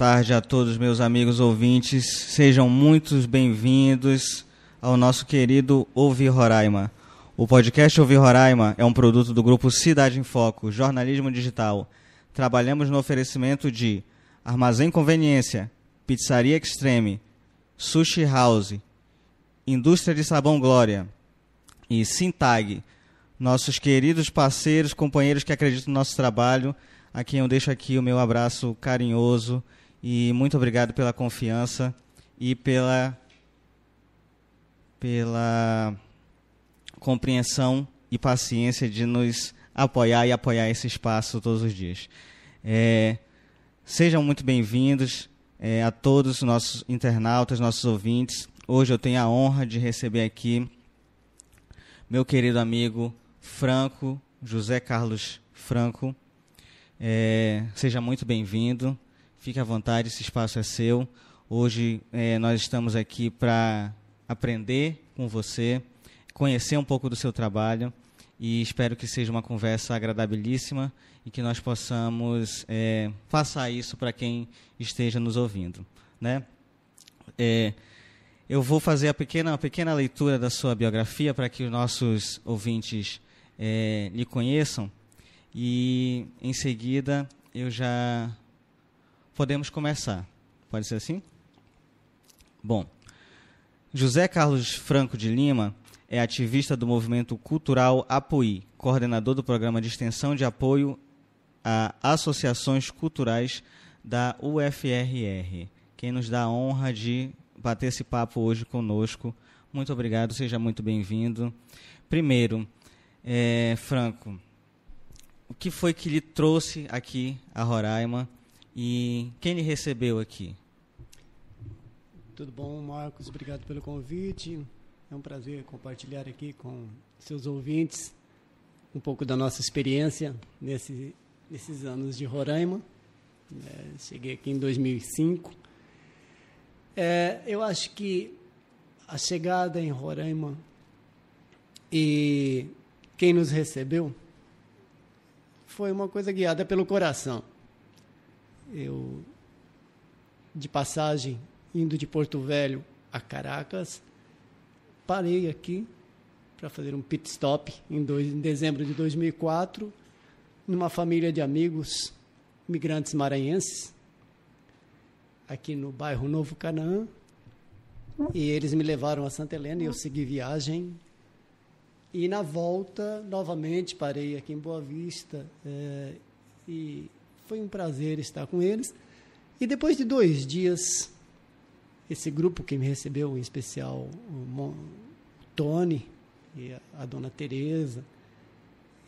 tarde a todos meus amigos ouvintes. Sejam muitos bem-vindos ao nosso querido Ouvir Roraima. O podcast Ouvir Roraima é um produto do grupo Cidade em Foco, jornalismo digital. Trabalhamos no oferecimento de Armazém Conveniência, Pizzaria Extreme, Sushi House, Indústria de Sabão Glória e Sintag, nossos queridos parceiros, companheiros que acreditam no nosso trabalho, a quem eu deixo aqui o meu abraço carinhoso e muito obrigado pela confiança e pela pela compreensão e paciência de nos apoiar e apoiar esse espaço todos os dias. É, sejam muito bem-vindos é, a todos os nossos internautas, nossos ouvintes. Hoje eu tenho a honra de receber aqui meu querido amigo Franco, José Carlos Franco. É, seja muito bem-vindo, fique à vontade, esse espaço é seu. Hoje é, nós estamos aqui para aprender com você, conhecer um pouco do seu trabalho e espero que seja uma conversa agradabilíssima e que nós possamos é, passar isso para quem esteja nos ouvindo. Né? É, eu vou fazer a pequena, pequena leitura da sua biografia para que os nossos ouvintes é, lhe conheçam e em seguida eu já podemos começar. Pode ser assim? Bom, José Carlos Franco de Lima é ativista do movimento cultural Apoí, coordenador do programa de extensão de apoio a associações culturais da UFRR. Quem nos dá a honra de bater esse papo hoje conosco. Muito obrigado, seja muito bem-vindo. Primeiro, é, Franco, o que foi que lhe trouxe aqui a Roraima e quem lhe recebeu aqui? Tudo bom, Marcos? Obrigado pelo convite. É um prazer compartilhar aqui com seus ouvintes um pouco da nossa experiência nesse, nesses anos de Roraima. É, cheguei aqui em 2005. É, eu acho que a chegada em Roraima e quem nos recebeu foi uma coisa guiada pelo coração. Eu, de passagem, indo de Porto Velho a Caracas, parei aqui para fazer um pit stop em, dois, em dezembro de 2004, numa família de amigos migrantes maranhenses, aqui no bairro Novo Canaã. E eles me levaram a Santa Helena e eu segui viagem. E na volta, novamente, parei aqui em Boa Vista. É, e foi um prazer estar com eles. E depois de dois dias esse grupo que me recebeu, em especial o Tony e a dona Teresa,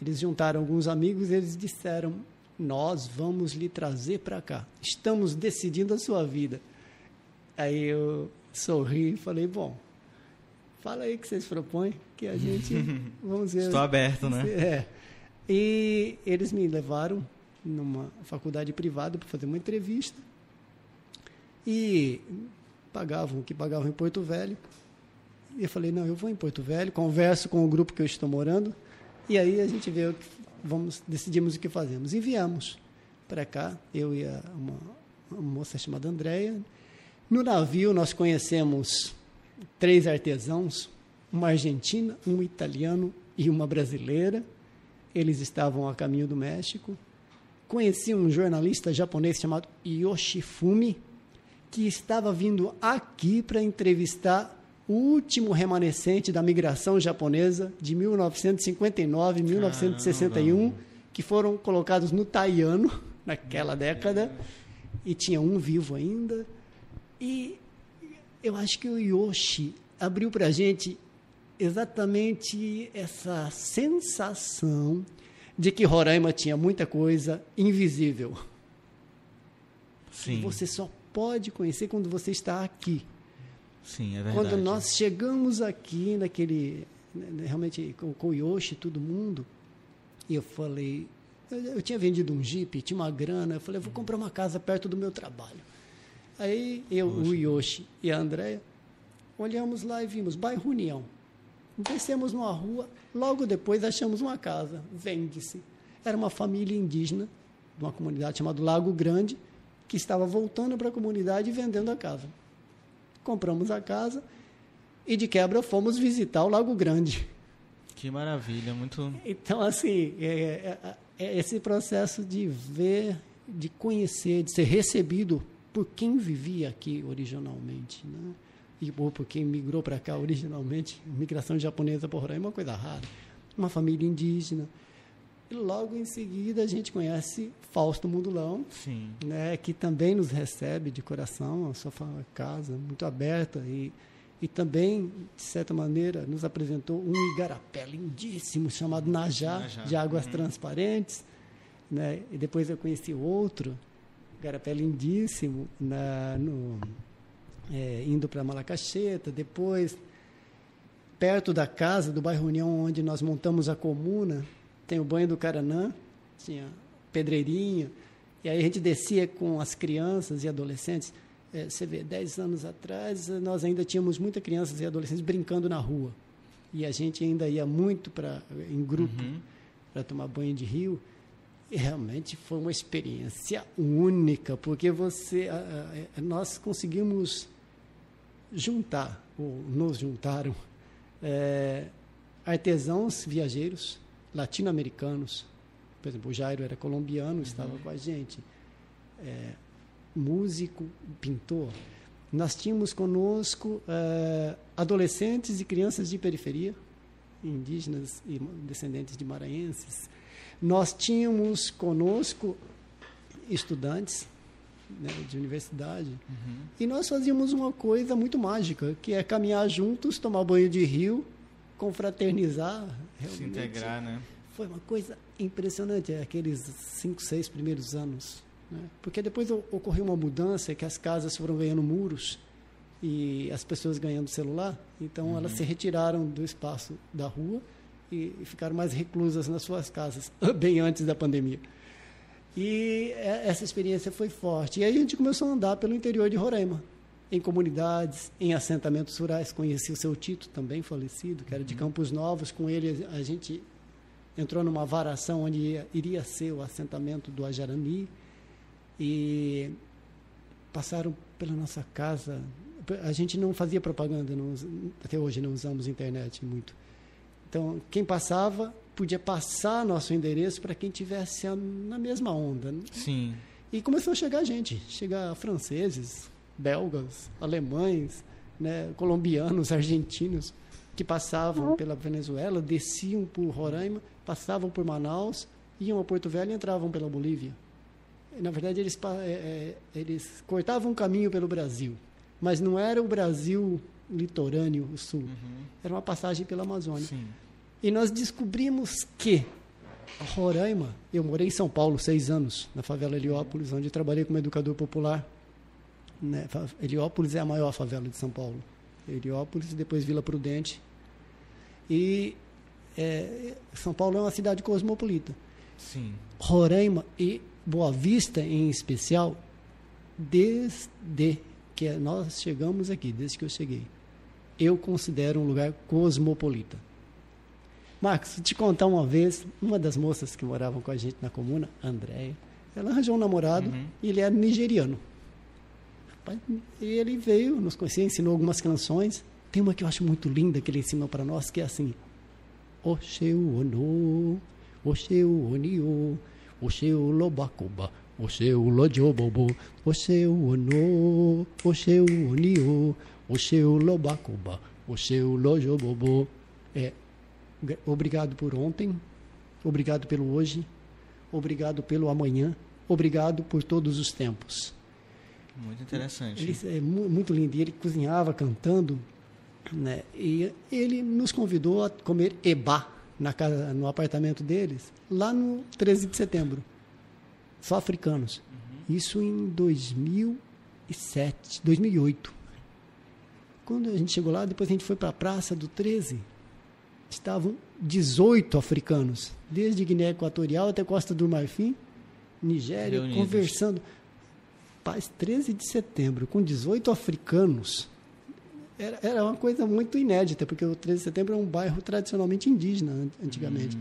eles juntaram alguns amigos e eles disseram: Nós vamos lhe trazer para cá. Estamos decidindo a sua vida. Aí eu sorri e falei: Bom, fala aí que vocês propõem, que a gente. Vamos ver. Estou aberto, né? É. E eles me levaram numa faculdade privada para fazer uma entrevista. E pagavam o que pagavam em Porto Velho. E eu falei, não, eu vou em Porto Velho, converso com o grupo que eu estou morando, e aí a gente vê, vamos, decidimos o que fazemos. E viemos para cá, eu e a, uma, uma moça chamada Andréia. No navio nós conhecemos três artesãos, uma argentina, um italiano e uma brasileira. Eles estavam a caminho do México. Conheci um jornalista japonês chamado Yoshifumi, que estava vindo aqui para entrevistar o último remanescente da migração japonesa de 1959, 1961, Caramba. que foram colocados no Taiano naquela década e tinha um vivo ainda. E eu acho que o Yoshi abriu para a gente exatamente essa sensação de que Roraima tinha muita coisa invisível. Sim. Você só pode conhecer quando você está aqui. Sim, é verdade. Quando nós chegamos aqui naquele né, realmente com, o Yoshi todo mundo, e eu falei, eu, eu, tinha vendido um Jeep, tinha uma grana, eu falei, eu vou comprar uma casa perto do meu trabalho. Aí eu, Poxa. o Yoshi e a Andréia olhamos lá e vimos bairro União. Descemos numa rua, logo depois achamos uma casa, vende-se. Era uma família indígena, de uma comunidade chamada Lago Grande, que estava voltando para a comunidade e vendendo a casa. Compramos a casa e de quebra fomos visitar o Lago Grande. Que maravilha, muito. Então, assim, é, é, é esse processo de ver, de conhecer, de ser recebido por quem vivia aqui originalmente, né? E, ou por quem migrou para cá originalmente, migração japonesa por Roraima é uma coisa rara. Uma família indígena. E logo em seguida a gente conhece Fausto Mundulão, Sim. né, que também nos recebe de coração, a sua casa muito aberta e e também, de certa maneira, nos apresentou um igarapé lindíssimo chamado Najá, Najá. de águas Uhum. transparentes. Né? E depois eu conheci outro igarapé lindíssimo, na, no, é, indo para Malacacheta. Depois, perto da casa, do bairro União, onde nós montamos a comuna, tem o banho do Caranã, tinha pedreirinha, e aí a gente descia com as crianças e adolescentes. É, você vê, 10 anos atrás, nós ainda tínhamos muitas crianças e adolescentes brincando na rua. E a gente ainda ia muito pra, em grupo Uhum. para tomar banho de rio. E realmente foi uma experiência única, porque você, a- a- nós conseguimos juntar, ou nos juntaram, é, artesãos viajeiros latino-americanos. Por exemplo, o Jairo era colombiano, estava com a gente. É, músico, pintor. Nós tínhamos conosco é, adolescentes e crianças de periferia, indígenas e descendentes de maranhenses. Nós tínhamos conosco estudantes né, de universidade. Uhum. E nós fazíamos uma coisa muito mágica, que é caminhar juntos, tomar banho de rio, confraternizar. Se realmente. integrar, né? Foi uma coisa impressionante, é, aqueles cinco, seis primeiros anos. Né? Porque depois ocorreu uma mudança, que as casas foram ganhando muros e as pessoas ganhando celular, então elas se retiraram do espaço da rua e, e ficaram mais reclusas nas suas casas, bem antes da pandemia. E é- essa experiência foi forte. E aí a gente começou a andar pelo interior de Roraima, em comunidades, em assentamentos rurais. Conheci o seu Tito, também falecido, que era de Campos Novos. Com ele a gente entrou numa varação onde ia- iria ser o assentamento do Ajarani. E passaram pela nossa casa. A gente não fazia propaganda, não até hoje não usamos internet muito. Então, quem passava podia passar nosso endereço para quem tivesse a- na mesma onda. né? Sim. E começou a chegar gente, chegar franceses, belgas, alemães, né, colombianos, argentinos, que passavam pela Venezuela, desciam por Roraima, passavam por Manaus, iam a Porto Velho e entravam pela Bolívia. Na verdade, eles, é, é, eles cortavam um caminho pelo Brasil, mas não era o Brasil litorâneo, o sul, Uhum. era uma passagem pela Amazônia. Sim. E nós descobrimos que Roraima, eu morei em São Paulo seis anos, na favela Heliópolis, onde trabalhei como educador popular. Né? Heliópolis é a maior favela de São Paulo. Heliópolis e depois Vila Prudente. E é, São Paulo é uma cidade cosmopolita. Sim. Roraima e Boa Vista, em especial, desde que nós chegamos aqui, desde que eu cheguei, eu considero um lugar cosmopolita. Marcos, te contar uma vez, uma das moças que moravam com a gente na comuna, Andréia, ela arranjou um namorado Uhum. e ele era nigeriano. E ele veio, nos conhecia, ensinou algumas canções. Tem uma que eu acho muito linda que ele ensinou para nós, que é assim: Oxeu ono, Oxeu onio, Oxeu lobacoba, Oxeu lojobobo, Oxeu ono, Oxeu onio, Oxeu lobacoba, Oxeu lojobobo. É, obrigado por ontem, obrigado pelo hoje, obrigado pelo amanhã, obrigado por todos os tempos. Muito interessante. Ele é mu- muito lindo. E ele cozinhava cantando, né? E ele nos convidou a comer eba na casa, no apartamento deles, lá no 13 de setembro. Só africanos. Isso em 2007, 2008. Quando a gente chegou lá, depois a gente foi para a praça do 13. Estavam 18 africanos, desde Guiné Equatorial até Costa do Marfim, Nigéria, Reunidos. conversando. Paz, 13 de setembro, com 18 africanos. Era, era uma coisa muito inédita, porque o 13 de setembro é um bairro tradicionalmente indígena, an- antigamente.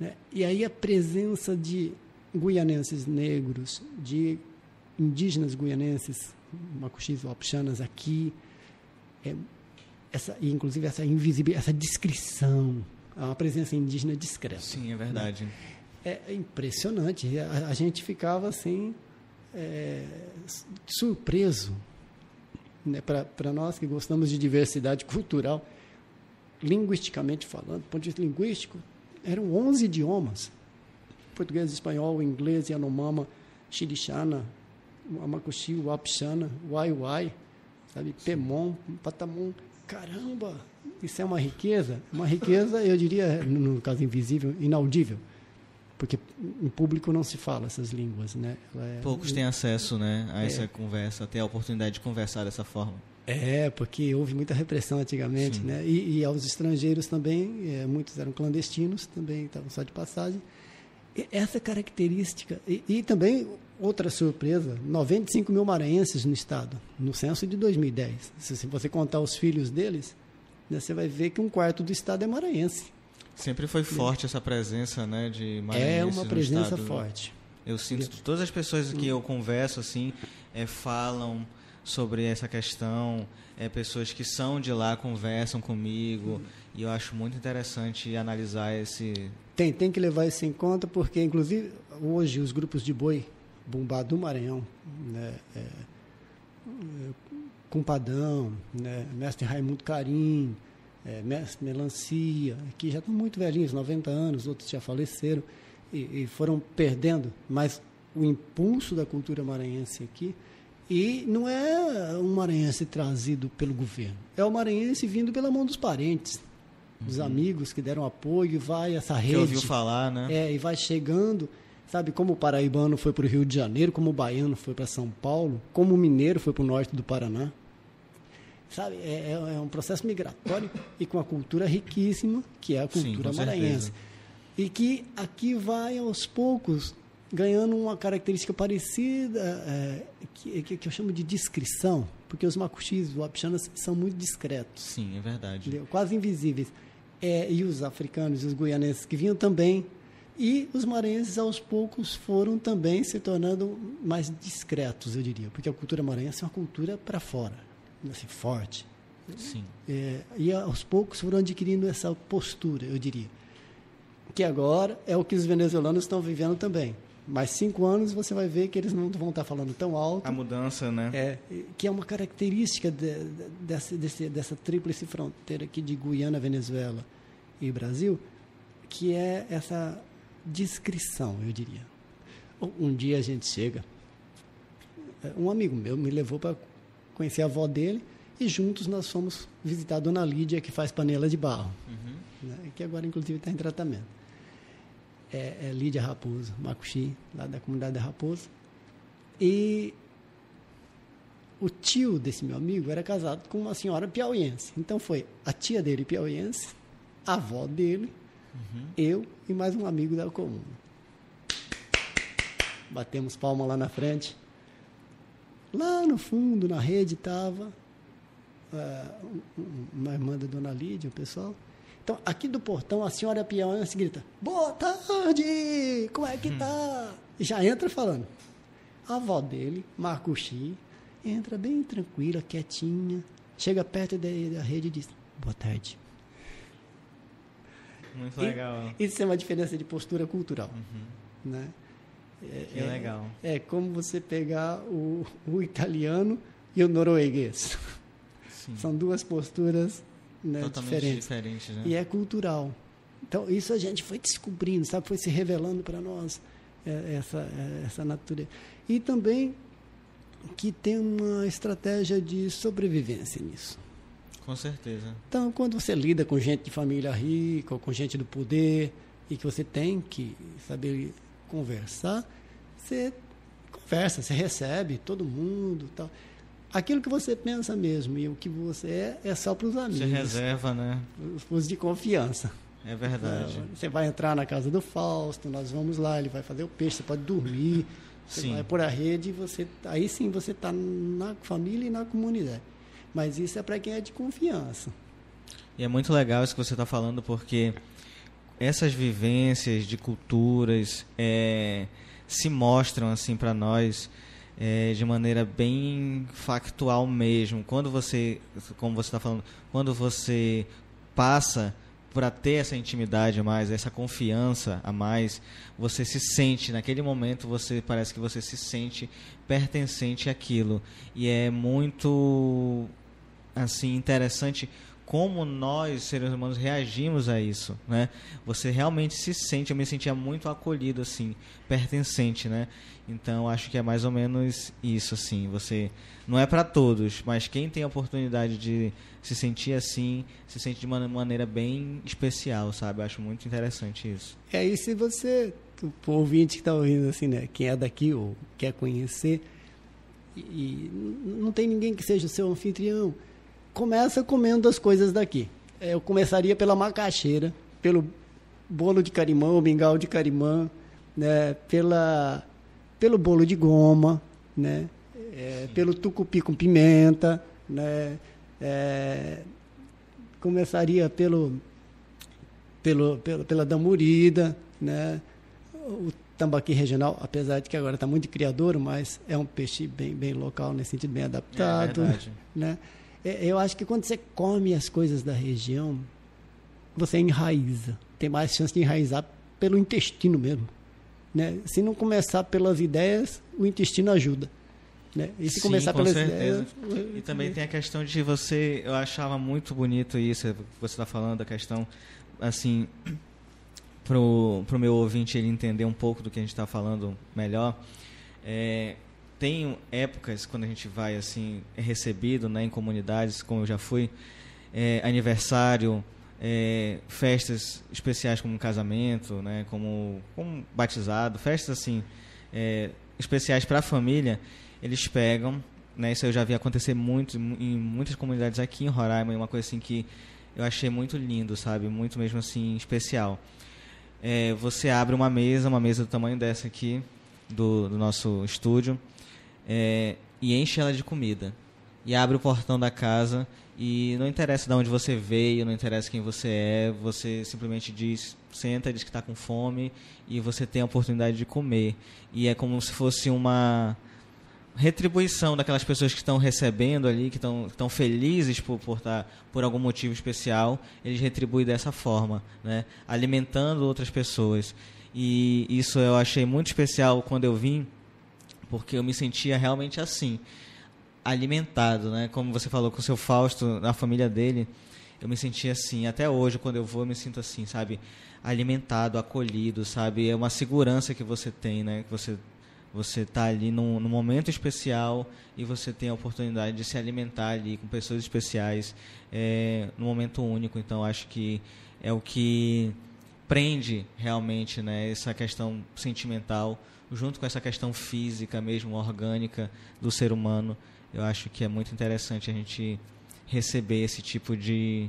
né? E aí a presença de guianenses negros, de indígenas guianenses, macuxis, wapixanas aqui, é, essa, inclusive essa invisibilidade, essa descrição, uma presença indígena discreta. Sim, é verdade. Né? É impressionante. A, a gente ficava assim, é, surpreso. Né? Para nós que gostamos de diversidade cultural, linguisticamente falando, do ponto de vista linguístico, eram 11 idiomas. Português, espanhol, inglês, Yanomama, Xirixana, Amacuxi, Wapixana, Waiwai, sabe? Pemon, Patamon. Caramba, isso é uma riqueza? Uma riqueza, eu diria, no caso invisível, inaudível. Porque em público não se fala essas línguas, né? É, Poucos têm acesso, né, a essa é, conversa, ter a oportunidade de conversar dessa forma. É, porque houve muita repressão antigamente, Sim. né? E, e, aos estrangeiros também, é, muitos eram clandestinos, também estavam só de passagem. E essa característica, e, e, também outra surpresa, 95 mil maranhenses no estado, no censo de 2010. Se, você contar os filhos deles, né, você vai ver que um quarto do estado é maranhense. Sempre foi forte essa presença, né, de maranhenses É uma presença forte. Eu sinto que todas as pessoas que eu converso assim é, falam sobre essa questão. É, pessoas que são de lá conversam comigo e eu acho muito interessante analisar esse. Tem, tem que levar isso em conta porque, inclusive, hoje os grupos de boi, Bumbá do Maranhão, né, é, Cumpadão, né, Mestre Raimundo Carim, é, Mestre Melancia, que já estão muito velhinhos, 90 anos, outros já faleceram e, e foram perdendo, mas o impulso da cultura maranhense aqui e não é um maranhense trazido pelo governo, é o maranhense vindo pela mão dos parentes, dos uhum. amigos que deram apoio, e vai essa rede. Que ouviu falar, né? É, e vai chegando, sabe, como o paraibano foi para o Rio de Janeiro, como o baiano foi para São Paulo, como o mineiro foi para o norte do Paraná. Sabe, é, é, é, um processo migratório e com a cultura riquíssima, que é a cultura Sim, maranhense. Certeza. E que aqui vai aos poucos ganhando uma característica parecida, é, que, que, eu chamo de discrição, porque os macuxis, os wapixanas, são muito discretos. Sim, é verdade. Entendeu? Quase invisíveis. É, e os africanos e os guianenses que vinham também. E os maranhenses, aos poucos, foram também se tornando mais discretos, eu diria, porque a cultura maranhense é uma cultura para fora, assim, forte. Sim. É, e aos poucos foram adquirindo essa postura, eu diria. Que agora é o que os venezuelanos estão vivendo também mais cinco anos você vai ver que eles não vão estar falando tão alto. A mudança, né? É, que é uma característica de, de, dessa, desse, dessa tríplice fronteira aqui de Guiana, Venezuela e Brasil, que é essa descrição, eu diria. Um dia a gente chega, é, um amigo meu me levou para conhecer a avó dele e juntos nós fomos visitar a dona Lídia, que faz panela de barro, uhum. né, que agora inclusive está em tratamento é, é Lídia Raposo, Macuxi, lá da comunidade da Raposo. E o tio desse meu amigo era casado com uma senhora piauiense. Então foi a tia dele piauiense, a avó dele, uhum. eu e mais um amigo da comuna. Batemos palma lá na frente. Lá no fundo, na rede, estava uh, uma irmã da dona Lídia, o pessoal. Então, aqui do portão, a senhora piauiense grita: Boa tarde! Como é que hum. tá? E já entra falando. A avó dele, Marcuxi, entra bem tranquila, quietinha, chega perto da, da rede e diz: Boa tarde. Muito legal. E, isso é uma diferença de postura cultural. Uhum. Né? É, que é, legal. É como você pegar o, o italiano e o norueguês. Sim. São duas posturas né, Totalmente diferentes. diferente, né? E é cultural. Então, isso a gente foi descobrindo, sabe? Foi se revelando para nós é, essa, é, essa natureza. E também que tem uma estratégia de sobrevivência nisso. Com certeza. Então, quando você lida com gente de família rica, ou com gente do poder, e que você tem que saber conversar, você conversa, você recebe todo mundo tal aquilo que você pensa mesmo e o que você é é só para os amigos. Você reserva, né? Os de confiança. É verdade. Você vai entrar na casa do Fausto, nós vamos lá, ele vai fazer o peixe, você pode dormir, você sim. vai por a rede, você aí sim você está na família e na comunidade. Mas isso é para quem é de confiança. E é muito legal isso que você está falando, porque essas vivências de culturas é, se mostram assim para nós é, de maneira bem factual mesmo. Quando você, como você está falando, quando você passa para ter essa intimidade a mais, essa confiança a mais, você se sente, naquele momento, você parece que você se sente pertencente àquilo. E é muito assim interessante como nós, seres humanos, reagimos a isso, né? Você realmente se sente, eu me sentia muito acolhido, assim, pertencente, né? Então, acho que é mais ou menos isso, assim, você... Não é para todos, mas quem tem a oportunidade de se sentir assim, se sente de uma maneira bem especial, sabe? Eu acho muito interessante isso. É, e se você, o ouvinte que está ouvindo, assim, né? Quem é daqui ou quer conhecer, e não tem ninguém que seja o seu anfitrião, começa comendo as coisas daqui. É, eu começaria pela macaxeira, pelo bolo de carimã, o mingau de carimã, né, pela, pelo bolo de goma, né, é, pelo tucupi com pimenta, né, é, começaria pelo, pelo, pelo, pela damurida, né, o tambaqui regional, apesar de que agora está muito criador, mas é um peixe bem, bem local, nesse sentido, bem adaptado. É né? É, eu acho que quando você come as coisas da região, você enraiza. Tem mais chance de enraizar pelo intestino mesmo. Né? Se não começar pelas ideias, o intestino ajuda. Né? E se Sim, começar com pelas certeza. ideias. E também tem a questão de você. Eu achava muito bonito isso, você está falando, a questão, assim, pro, pro meu ouvinte ele entender um pouco do que a gente está falando melhor. É, tem épocas quando a gente vai assim é recebido né, em comunidades, como eu já fui, é, aniversário, é, festas especiais como casamento, né, como, como batizado, festas assim é, especiais para a família, eles pegam, né, isso eu já vi acontecer muito em muitas comunidades aqui em Roraima, uma coisa assim que eu achei muito lindo, sabe, muito mesmo assim especial. É, você abre uma mesa, uma mesa do tamanho dessa aqui do, do nosso estúdio é, e enche ela de comida. E abre o portão da casa e não interessa de onde você veio, não interessa quem você é, você simplesmente diz, senta, diz que está com fome e você tem a oportunidade de comer. E é como se fosse uma retribuição daquelas pessoas que estão recebendo ali, que estão, estão felizes por, por, tá, por algum motivo especial, eles retribuem dessa forma, né? alimentando outras pessoas. E isso eu achei muito especial quando eu vim, porque eu me sentia realmente assim, alimentado, né? Como você falou com o seu Fausto, na família dele, eu me sentia assim. Até hoje, quando eu vou, eu me sinto assim, sabe? Alimentado, acolhido, sabe? É uma segurança que você tem, né? Que você você está ali num, num, momento especial e você tem a oportunidade de se alimentar ali com pessoas especiais é, num momento único. Então, acho que é o que prende realmente né, essa questão sentimental junto com essa questão física mesmo, orgânica do ser humano, eu acho que é muito interessante a gente receber esse tipo de,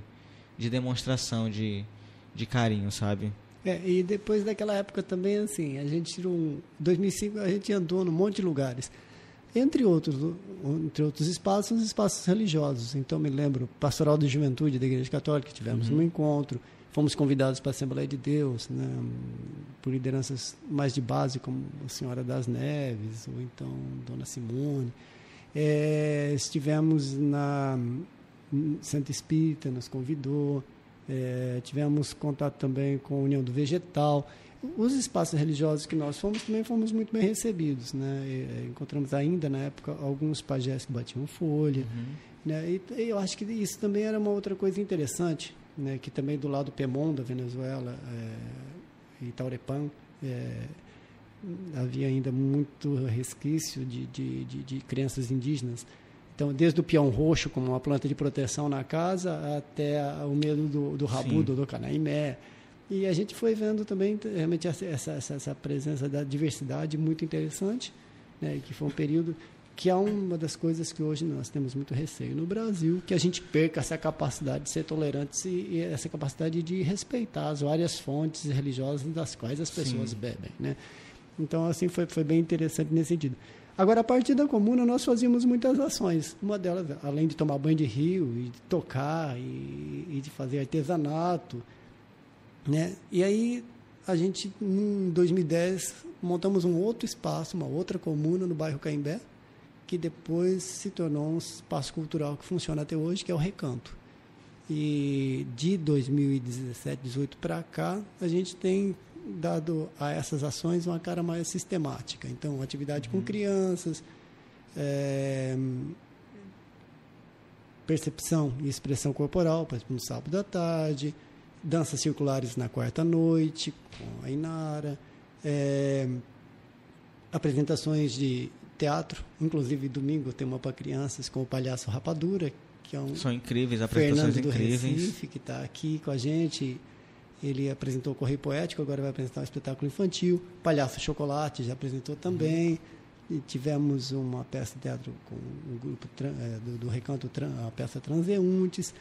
de demonstração de, de carinho, sabe? É, e depois daquela época também, assim, a gente tirou um... 2005 a gente andou num monte de lugares. Entre outros, entre outros espaços, espaços religiosos. Então, me lembro, Pastoral de Juventude da Igreja Católica, tivemos uhum. um encontro fomos convidados para a Assembleia de Deus, né, por lideranças mais de base, como a Senhora das Neves, ou então Dona Simone. É, estivemos na Santa Espírita, nos convidou. É, tivemos contato também com a União do Vegetal. Os espaços religiosos que nós fomos também fomos muito bem recebidos. Né? E, encontramos ainda, na época, alguns pajés que batiam folha. Uhum. Né? E, e eu acho que isso também era uma outra coisa interessante né, que também do lado do Pemon, da Venezuela, é, Taurepã, é, havia ainda muito resquício de, de, de, de, crenças indígenas. Então, desde o peão roxo, como uma planta de proteção na casa, até o medo do, do rabudo, do canaimé. E a gente foi vendo também realmente essa, essa, essa presença da diversidade muito interessante, né, que foi um período que é uma das coisas que hoje nós temos muito receio no Brasil, que a gente perca essa capacidade de ser tolerantes e, essa capacidade de respeitar as várias fontes religiosas das quais as pessoas Sim. bebem, né? Então, assim, foi, foi bem interessante nesse sentido. Agora, a partir da comuna, nós fazíamos muitas ações. Uma delas, além de tomar banho de rio, e de tocar, e, e de fazer artesanato, né? E aí, a gente, em 2010, montamos um outro espaço, uma outra comuna no bairro Caimbé, que depois se tornou um espaço cultural que funciona até hoje, que é o Recanto. E de 2017, 18 para cá, a gente tem dado a essas ações uma cara mais sistemática. Então, atividade com uhum. crianças, é, percepção e expressão corporal, por exemplo, no sábado à tarde, danças circulares na quarta noite, com a Inara, é, apresentações de teatro, inclusive domingo tem uma para crianças com o Palhaço Rapadura, que é um São incríveis, apresentações Fernando incríveis. do Recife, que está aqui com a gente. Ele apresentou o Correio Poético, agora vai apresentar um espetáculo infantil. Palhaço Chocolate já apresentou também. Uhum. E tivemos uma peça de teatro com o grupo é, do, do, Recanto, a peça Transeuntes.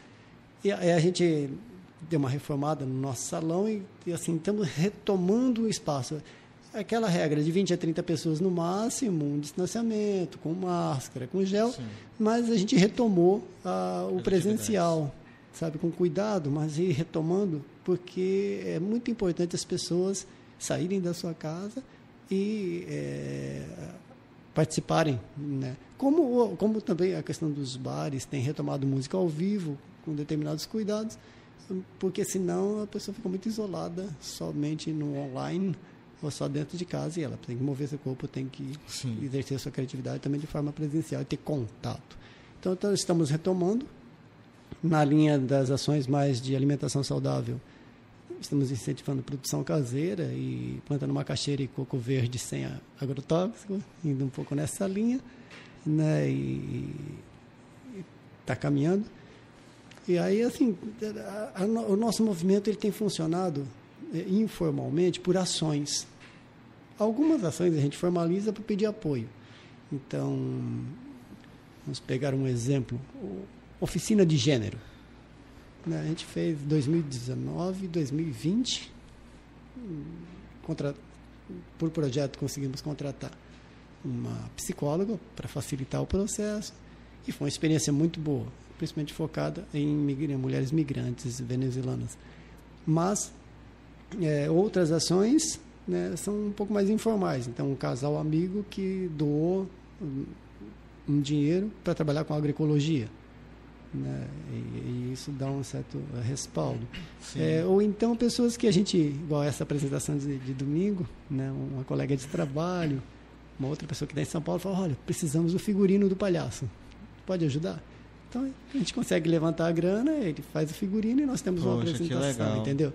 E aí a gente deu uma reformada no nosso salão e, e assim, estamos retomando o espaço aquela regra de 20 a 30 pessoas no máximo, um distanciamento, com máscara, com gel, Sim. mas a gente retomou ah, o presencial, sabe, com cuidado, mas ir retomando, porque é muito importante as pessoas saírem da sua casa e é, participarem, né? Como, como também a questão dos bares tem retomado música ao vivo, com determinados cuidados, porque senão a pessoa fica muito isolada somente no online, ou só dentro de casa e ela tem que mover seu corpo, tem que Sim. exercer sua criatividade também de forma presencial e ter contato. Então, então, estamos retomando na linha das ações mais de alimentação saudável. Estamos incentivando produção caseira e plantando macaxeira e coco verde sem agrotóxico, indo um pouco nessa linha, né? E está caminhando. E aí, assim, a, a, o nosso movimento ele tem funcionado informalmente por ações. Algumas ações a gente formaliza para pedir apoio. Então, vamos pegar um exemplo: oficina de gênero. Né, a gente fez 2019, 2020, contra, por projeto conseguimos contratar uma psicóloga para facilitar o processo e foi uma experiência muito boa, principalmente focada em mulheres migrantes venezuelanas. Mas é, outras ações né, são um pouco mais informais. Então, um casal amigo que doou um dinheiro para trabalhar com agroecologia. Né? E, e, isso dá um certo respaldo. É, ou então pessoas que a gente, igual essa apresentação de, de, domingo, né? uma colega de trabalho, uma outra pessoa que está em São Paulo, fala, olha, precisamos do figurino do palhaço. Pode ajudar? Então a gente consegue levantar a grana, ele faz o figurino e nós temos Poxa, uma apresentação, entendeu?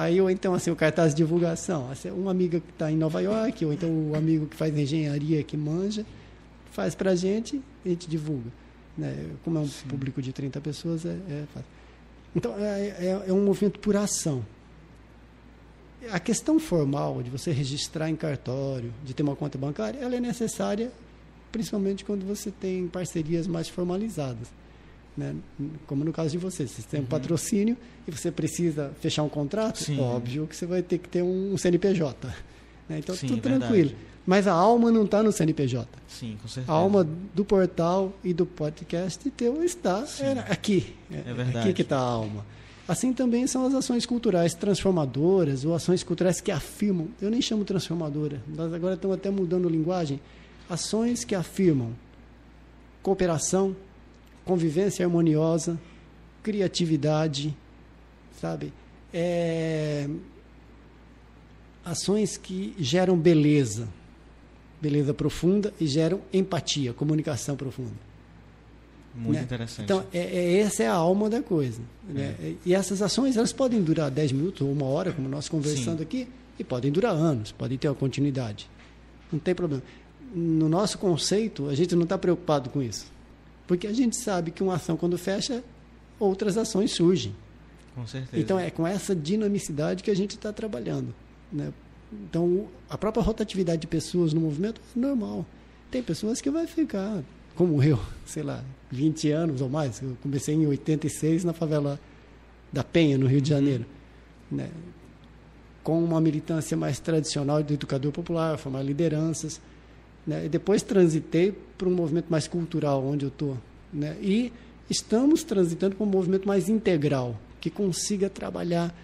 Aí, ou então, assim, o cartaz de divulgação. Assim, uma amiga que está em Nova York, ou então o amigo que faz engenharia, que manja, faz para a gente e a gente divulga. Né? Como é um Sim. público de 30 pessoas, é, é fácil. Então, é, é, é um movimento por ação. A questão formal de você registrar em cartório, de ter uma conta bancária, ela é necessária principalmente quando você tem parcerias mais formalizadas. Né? Como no caso de você, você tem um uhum. patrocínio e você precisa fechar um contrato, Sim. óbvio que você vai ter que ter um CNPJ. Né? Então, Sim, tudo tranquilo. Verdade. Mas a alma não está no CNPJ. Sim, com certeza. A alma do portal e do podcast teu está aqui. É, é verdade. Aqui que está a alma. Assim também são as ações culturais transformadoras ou ações culturais que afirmam. Eu nem chamo transformadora, nós agora estamos até mudando linguagem. Ações que afirmam cooperação, convivência harmoniosa, criatividade, sabe? É, ações que geram beleza, beleza profunda e geram empatia, comunicação profunda. Muito né? interessante. Então, é, é, essa é a alma da coisa. Né? É. E essas ações elas podem durar 10 minutos ou uma hora, como nós conversando Sim. aqui, e podem durar anos, podem ter uma continuidade. Não tem problema. No nosso conceito, a gente não está preocupado com isso. Porque a gente sabe que uma ação, quando fecha, outras ações surgem. Com certeza. Então, é com essa dinamicidade que a gente está trabalhando. Né? Então, a própria rotatividade de pessoas no movimento é normal. Tem pessoas que vai ficar, como eu, sei lá, 20 anos ou mais. Eu comecei em 86 na favela da Penha, no Rio de uhum. Janeiro. Né? Com uma militância mais tradicional do educador popular, formar lideranças. Né? E depois transitei para um movimento mais cultural, onde eu estou. Né? E estamos transitando para um movimento mais integral, que consiga trabalhar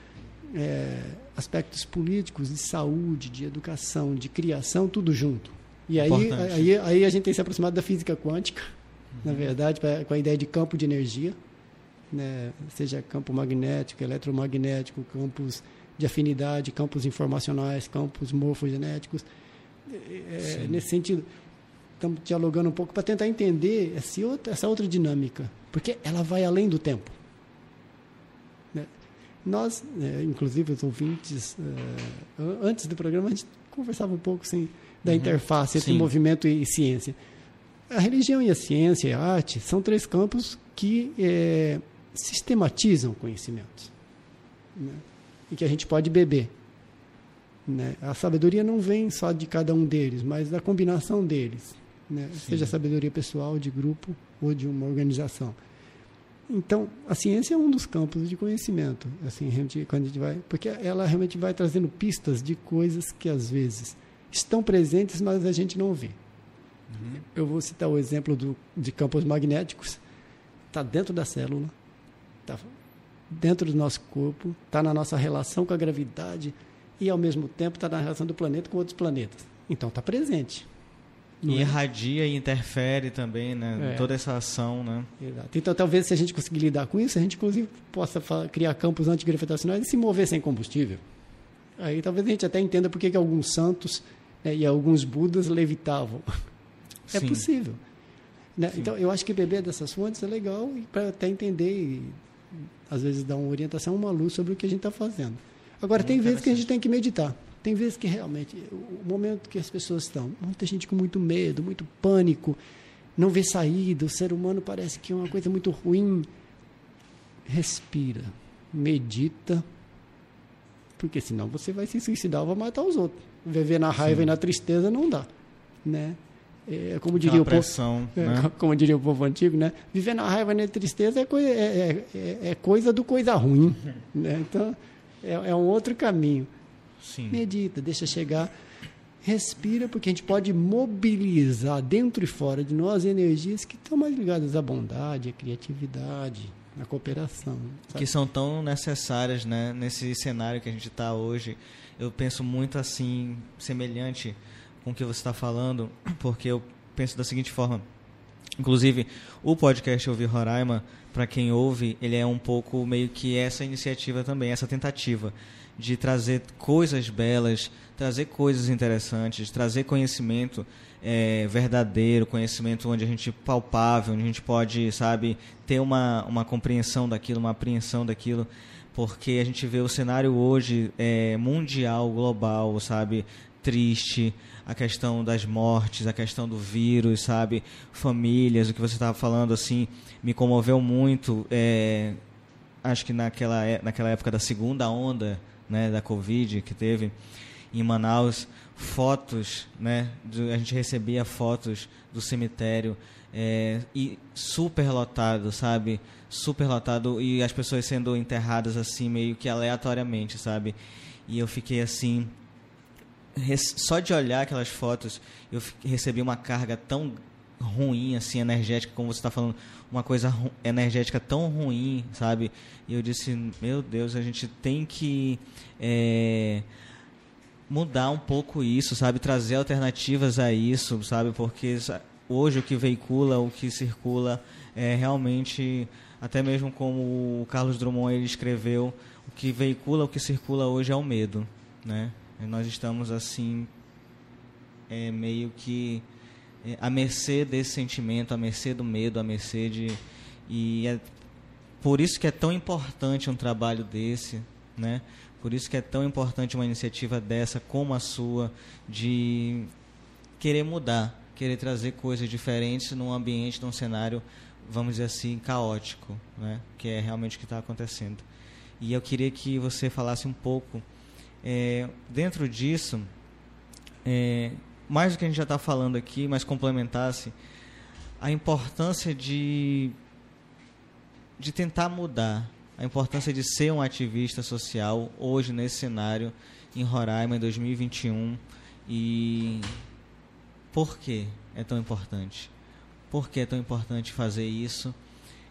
é, aspectos políticos, de saúde, de educação, de criação, tudo junto. E aí, aí, aí a gente tem se aproximado da física quântica, uhum. na verdade, pra, com a ideia de campo de energia, né? seja campo magnético, eletromagnético, campos de afinidade, campos informacionais, campos morfogenéticos. É, é nesse sentido, estamos dialogando um pouco para tentar entender essa outra, essa outra dinâmica, porque ela vai além do tempo. Né? Nós, é, inclusive os ouvintes, é, antes do programa, a gente conversava um pouco assim, da uhum. interface entre Sim. movimento e ciência. A religião e a ciência e a arte são três campos que é, sistematizam conhecimentos né? e que a gente pode beber. Né? A sabedoria não vem só de cada um deles, mas da combinação deles, né? seja sabedoria pessoal, de grupo ou de uma organização. Então, a ciência é um dos campos de conhecimento, assim, quando a gente vai, porque ela realmente vai trazendo pistas de coisas que às vezes estão presentes, mas a gente não vê. Uhum. Eu vou citar o exemplo do, de campos magnéticos. Está dentro da célula, está dentro do nosso corpo, está na nossa relação com a gravidade e, ao mesmo tempo, está na relação do planeta com outros planetas. Então, está presente. E é? irradia e interfere também, né? É. Toda essa ação, né? Exato. Então, talvez, se a gente conseguir lidar com isso, a gente, inclusive, possa criar campos antigravitacionais e se mover sem combustível. Aí, talvez a gente até entenda por que alguns santos né, e alguns budas levitavam. É Sim. possível. Né? Então, eu acho que beber dessas fontes é legal para até entender e, às vezes, dar uma orientação, uma luz sobre o que a gente está fazendo. Agora, tem vezes que a gente tem que meditar. Tem vezes que realmente, o momento que as pessoas estão, muita gente com muito medo, muito pânico, não vê saída, o ser humano parece que é uma coisa muito ruim. Respira, medita, porque senão você vai se suicidar ou vai matar os outros. Viver na raiva Sim. e na tristeza não dá, né? É, como diria o pressão, povo, é, né? como diria o povo antigo, né? Viver na raiva e na tristeza é, coisa, é, é, é coisa do coisa ruim, né? Então é, é, um outro caminho. Sim. Medita, deixa chegar, respira, porque a gente pode mobilizar dentro e fora de nós energias que estão mais ligadas à bondade, à criatividade, na cooperação. Sabe? Que são tão necessárias né, nesse cenário que a gente está hoje. Eu penso muito assim, semelhante com o que você está falando, porque eu penso da seguinte forma. Inclusive, o podcast Ouvir Roraima, para quem ouve, ele é um pouco meio que essa iniciativa também, essa tentativa de trazer coisas belas, trazer coisas interessantes, trazer conhecimento é, verdadeiro, conhecimento onde a gente palpável, onde a gente pode, sabe, ter uma, uma compreensão daquilo, uma apreensão daquilo, porque a gente vê o cenário hoje é, mundial, global, sabe, triste, a questão das mortes, a questão do vírus, sabe, famílias, o que você estava falando assim, me comoveu muito. É, acho que naquela, é, naquela época da segunda onda, né, da Covid que teve em Manaus, fotos, né? A gente recebia fotos do cemitério é, e super lotado, sabe? Super lotado e as pessoas sendo enterradas assim meio que aleatoriamente, sabe? E eu fiquei assim só de olhar aquelas fotos, eu recebi uma carga tão ruim, assim, energética, como você está falando, uma coisa energética tão ruim, sabe? E eu disse, meu Deus, a gente tem que é, mudar um pouco isso, sabe? Trazer alternativas a isso, sabe? Porque hoje o que veicula, o que circula é realmente, até mesmo como o Carlos Drummond ele escreveu, o que veicula, o que circula hoje é o medo, né? Nós estamos assim, é, meio que é, à mercê desse sentimento, à mercê do medo, à mercê de... E é por isso que é tão importante um trabalho desse, né? Por isso que é tão importante uma iniciativa dessa como a sua de querer mudar, querer trazer coisas diferentes num ambiente, num cenário, vamos dizer assim, caótico, né? Que é realmente o que está acontecendo. E eu queria que você falasse um pouco é, dentro disso, é, mais do que a gente já está falando aqui, mas complementasse a importância de de tentar mudar a importância de ser um ativista social hoje nesse cenário em Roraima em 2021 e por que é tão importante? Por que é tão importante fazer isso?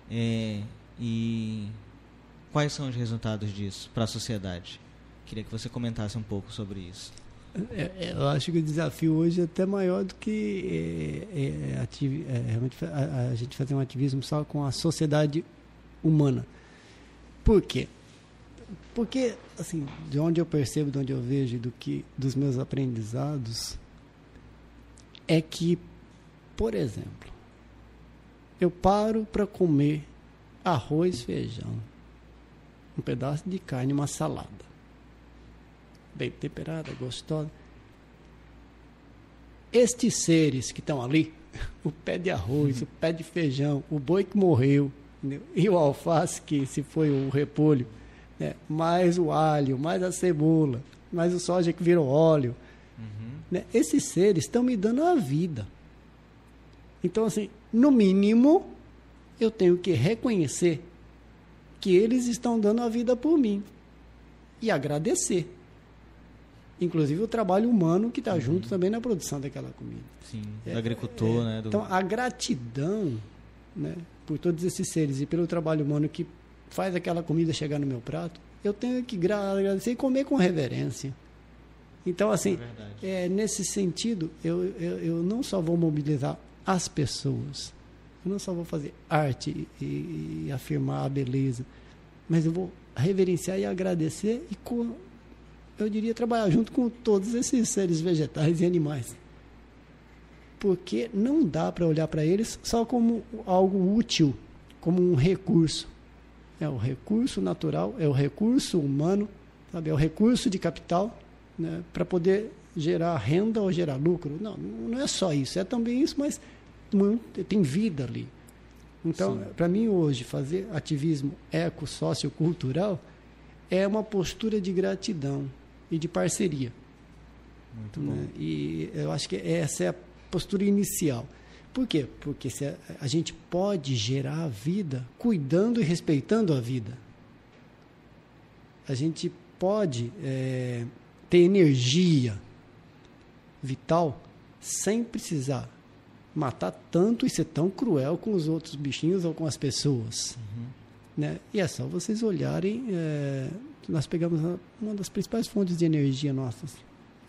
É, e quais são os resultados disso para a sociedade? Queria que você comentasse um pouco sobre isso. É, é, eu acho que o desafio hoje é até maior do que é, é, ativi, é, realmente a, a, gente fazer um ativismo só com a sociedade humana. Por quê? Porque, assim, de onde eu percebo, de onde eu vejo, do que dos meus aprendizados, é que, por exemplo, eu paro para comer arroz, feijão, um pedaço de carne, uma salada bem temperada, gostosa. Estes seres que estão ali, o pé de arroz, o pé de feijão, o boi que morreu, entendeu? e o alface, que se foi o repolho, né? mais o alho, mais a cebola, mais o soja que virou óleo. Uhum. Né? Esses seres estão me dando a vida. Então, assim, no mínimo, eu tenho que reconhecer que eles estão dando a vida por mim e agradecer inclusive o trabalho humano que está uhum. junto também na produção daquela comida. Sim, do é, agricultor, é, né? Do... Então, a gratidão né, por todos esses seres e pelo trabalho humano que faz aquela comida chegar no meu prato, eu tenho que agradecer e comer com reverência. Então, assim, é, é nesse sentido, eu, eu, eu, não só vou mobilizar as pessoas, eu não só vou fazer arte e, e afirmar a beleza, mas eu vou reverenciar e agradecer e eu diria, trabalhar junto com todos esses seres vegetais e animais. Porque não dá para olhar para eles só como algo útil, como um recurso. É o recurso natural, é o recurso humano, sabe? é o recurso de capital né? para poder gerar renda ou gerar lucro. Não, não é só isso, é também isso, mas tem vida ali. Então, para mim hoje, fazer ativismo eco, sociocultural é uma postura de gratidão e de parceria. Muito bom. Né? E eu acho que essa é a postura inicial. Por quê? Porque se a, a gente pode gerar a vida cuidando e respeitando a vida. A gente pode é, ter energia vital sem precisar matar tanto e ser tão cruel com os outros bichinhos ou com as pessoas. Uhum. Né? E é só vocês olharem é, nós pegamos uma das principais fontes de energia nossas,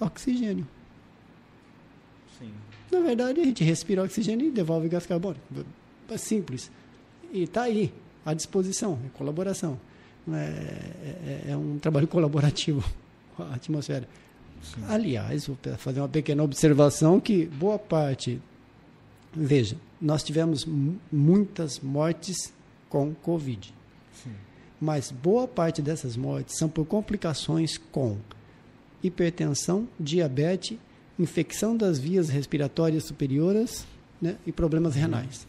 oxigênio. Sim. Na verdade, a gente respira oxigênio e devolve gás carbônico. É simples. E está aí, à disposição, é colaboração. É, é, é, um trabalho colaborativo com a atmosfera. Sim. Aliás, vou fazer uma pequena observação que boa parte... Veja, nós tivemos muitas mortes com Covid mas boa parte dessas mortes são por complicações com hipertensão, diabetes, infecção das vias respiratórias superiores né, e problemas uhum. renais.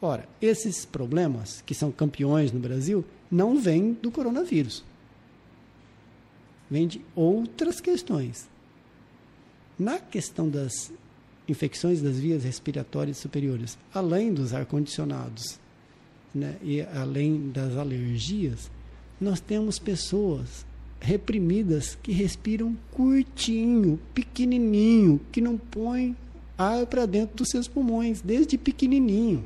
Ora, esses problemas, que são campeões no Brasil, não vêm do coronavírus. Vêm de outras questões. Na questão das infecções das vias respiratórias superiores, além dos ar-condicionados né, e além das alergias, nós temos pessoas reprimidas que respiram curtinho, pequenininho, que não põem ar para dentro dos seus pulmões, desde pequenininho.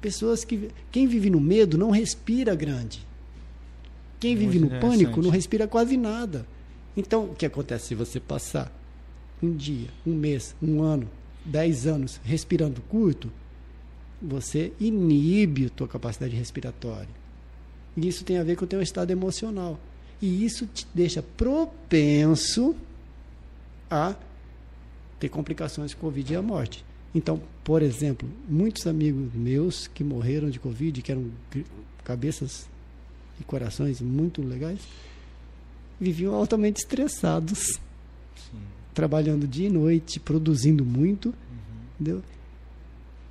Pessoas que quem vive no medo não respira grande. Quem vive no pânico não respira quase nada. Então, o que acontece se você passar um dia, um mês, um ano, dez anos respirando curto? Você inibe a tua capacidade respiratória. E isso tem a ver com o teu estado emocional. E isso te deixa propenso a ter complicações de Covid e a morte. Então, por exemplo, muitos amigos meus que morreram de Covid, que eram cabeças e corações muito legais, viviam altamente estressados, Sim. trabalhando dia e noite, produzindo muito, uhum. entendeu?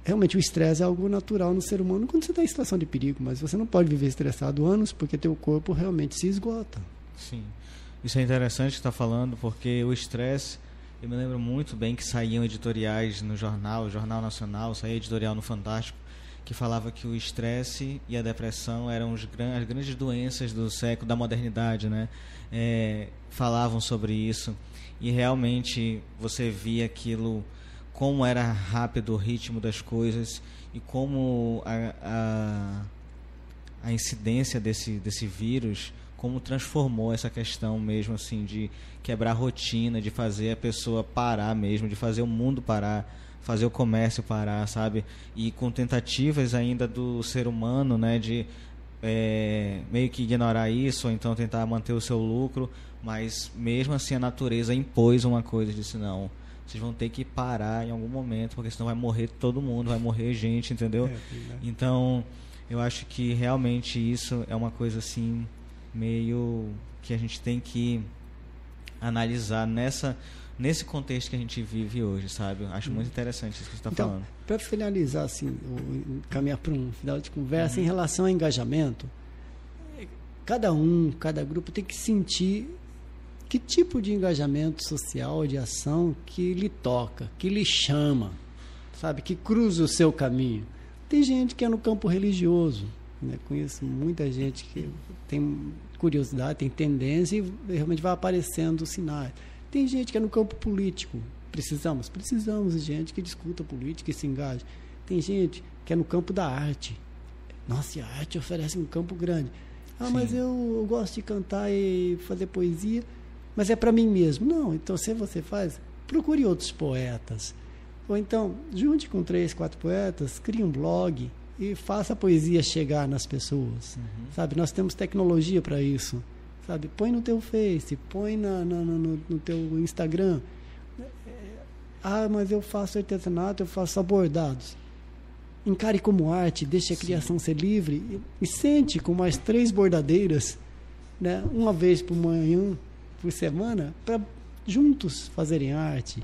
Realmente o estresse é algo natural no ser humano quando você está em situação de perigo, mas você não pode viver estressado anos porque teu corpo realmente se esgota. Sim. Isso é interessante que está falando, porque o estresse, eu me lembro muito bem que saíam editoriais no jornal, Jornal Nacional, saía editorial no Fantástico, que falava que o estresse e a depressão eram os, as grandes doenças do século da modernidade, né? É, falavam sobre isso e realmente você via aquilo como era rápido o ritmo das coisas e como a, a, a incidência desse, desse vírus como transformou essa questão mesmo assim de quebrar a rotina, de fazer a pessoa parar mesmo, de fazer o mundo parar, fazer o comércio parar, sabe? E com tentativas ainda do ser humano, né, de é, meio que ignorar isso, ou então tentar manter o seu lucro, mas mesmo assim a natureza impôs uma coisa, disse não, vocês vão ter que parar em algum momento, porque senão vai morrer todo mundo, vai morrer gente, entendeu? É, né? Então, eu acho que realmente isso é uma coisa assim meio que a gente tem que analisar nessa nesse contexto que a gente vive hoje, sabe? Acho hum. muito interessante isso que você está então, falando. Para finalizar, assim, caminhar para um final de conversa, uhum. em relação ao engajamento, cada um, cada grupo tem que sentir que tipo de engajamento social, de ação que lhe toca, que lhe chama, sabe? Que cruza o seu caminho. Tem gente que é no campo religioso, né? conheço muita gente que tem curiosidade, tem tendência e realmente vai aparecendo sinais. Tem gente que é no campo político. Precisamos? Precisamos de gente que discuta política e se engaja. Tem gente que é no campo da arte. Nossa, a arte oferece um campo grande. Ah, Sim. mas eu, eu gosto de cantar e fazer poesia mas é para mim mesmo. Não, então se você faz, procure outros poetas. Ou então, junte com três, quatro poetas, crie um blog e faça a poesia chegar nas pessoas. Uhum. Sabe, nós temos tecnologia para isso. Sabe, põe no teu Face, põe na, na, no, no teu Instagram. Ah, mas eu faço artesanato, eu faço abordados. Encare como arte, deixe a criação Sim. ser livre e, e sente com mais três bordadeiras, né, uma vez por manhã, por semana para juntos fazerem arte.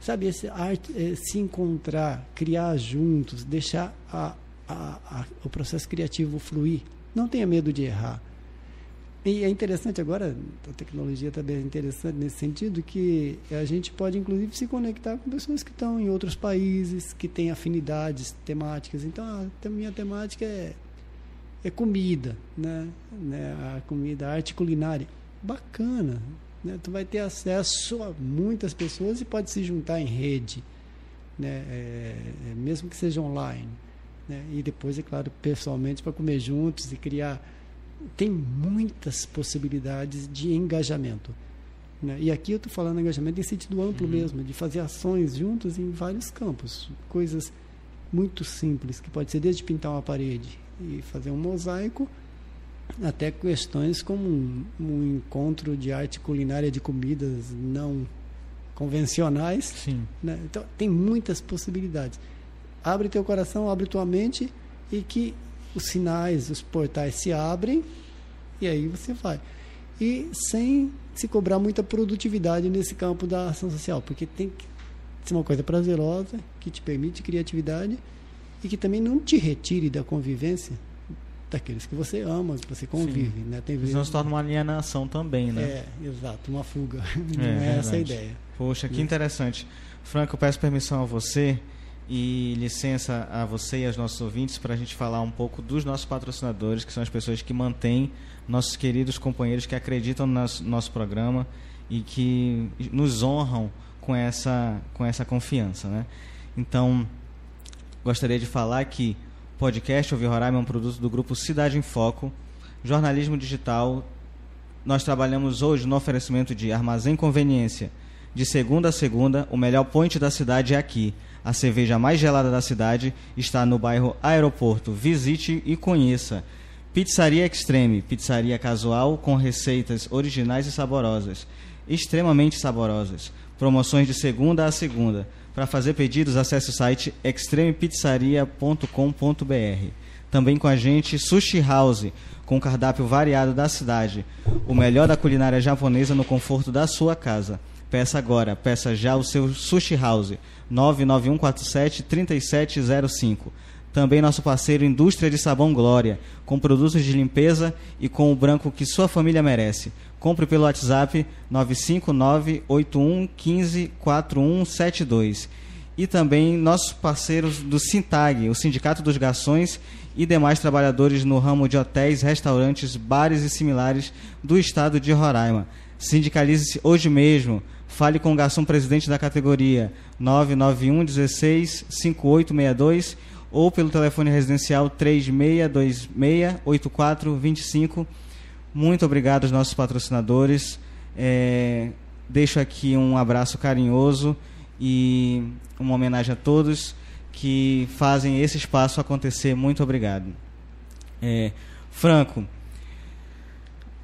Sabe, esse arte, é, se encontrar, criar juntos, deixar a, a, a, o processo criativo fluir. Não tenha medo de errar. E é interessante agora, a tecnologia também é interessante nesse sentido, que a gente pode inclusive se conectar com pessoas que estão em outros países, que têm afinidades temáticas. Então, a minha temática é, é comida, né? né? A comida, a arte culinária bacana. Né? Tu vai ter acesso a muitas pessoas e pode se juntar em rede, né? É, é, mesmo que seja online. Né? E depois, é claro, pessoalmente para comer juntos e criar. Tem muitas possibilidades de engajamento. Né? E aqui eu estou falando engajamento em sentido amplo uhum. mesmo, de fazer ações juntos em vários campos. Coisas muito simples, que pode ser desde pintar uma parede e fazer um mosaico até questões como um, um, encontro de arte culinária de comidas não convencionais. Sim. Né? Então, tem muitas possibilidades. Abre teu coração, abre tua mente e que os sinais, os portais se abrem e aí você vai. E sem se cobrar muita produtividade nesse campo da ação social, porque tem que ser uma coisa prazerosa, que te permite criatividade e que também não te retire da convivência daqueles que você ama, que você convive. Né? Tem vezes... Não se torna uma alienação também, né? É, exato, uma fuga. Não é, é essa a ideia. Poxa, que interessante. Franco, eu peço permissão a você e licença a você e aos nossos ouvintes para a gente falar um pouco dos nossos patrocinadores, que são as pessoas que mantêm nossos queridos companheiros que acreditam no nosso, nosso programa e que nos honram com essa, com essa confiança. Né? Então, gostaria de falar que podcast Ouvir Roraima é um produto do grupo Cidade em Foco, jornalismo digital. Nós trabalhamos hoje no oferecimento de Armazém Conveniência. De segunda a segunda, o melhor point da cidade é aqui. A cerveja mais gelada da cidade está no bairro Aeroporto. Visite e conheça. Pizzaria Extreme, pizzaria casual com receitas originais e saborosas, extremamente saborosas. Promoções de segunda a segunda. Para fazer pedidos, acesse o site extremepizzaria.com.br. Também com a gente Sushi House, com cardápio variado da cidade. O melhor da culinária japonesa no conforto da sua casa. Peça agora, peça já o seu Sushi House, 99147 3705. Também nosso parceiro Indústria de Sabão Glória, com produtos de limpeza e com o branco que sua família merece. Compre pelo WhatsApp 959-8115-4172. E também nossos parceiros do Sintag, o Sindicato dos Garçons e demais trabalhadores no ramo de hotéis, restaurantes, bares e similares do estado de Roraima. Sindicalize-se hoje mesmo. Fale com o garçom presidente da categoria 991 16 5862 ou pelo telefone residencial 3626 8425 Muito obrigado aos nossos patrocinadores. É, deixo aqui um abraço carinhoso e uma homenagem a todos que fazem esse espaço acontecer. Muito obrigado. É, Franco,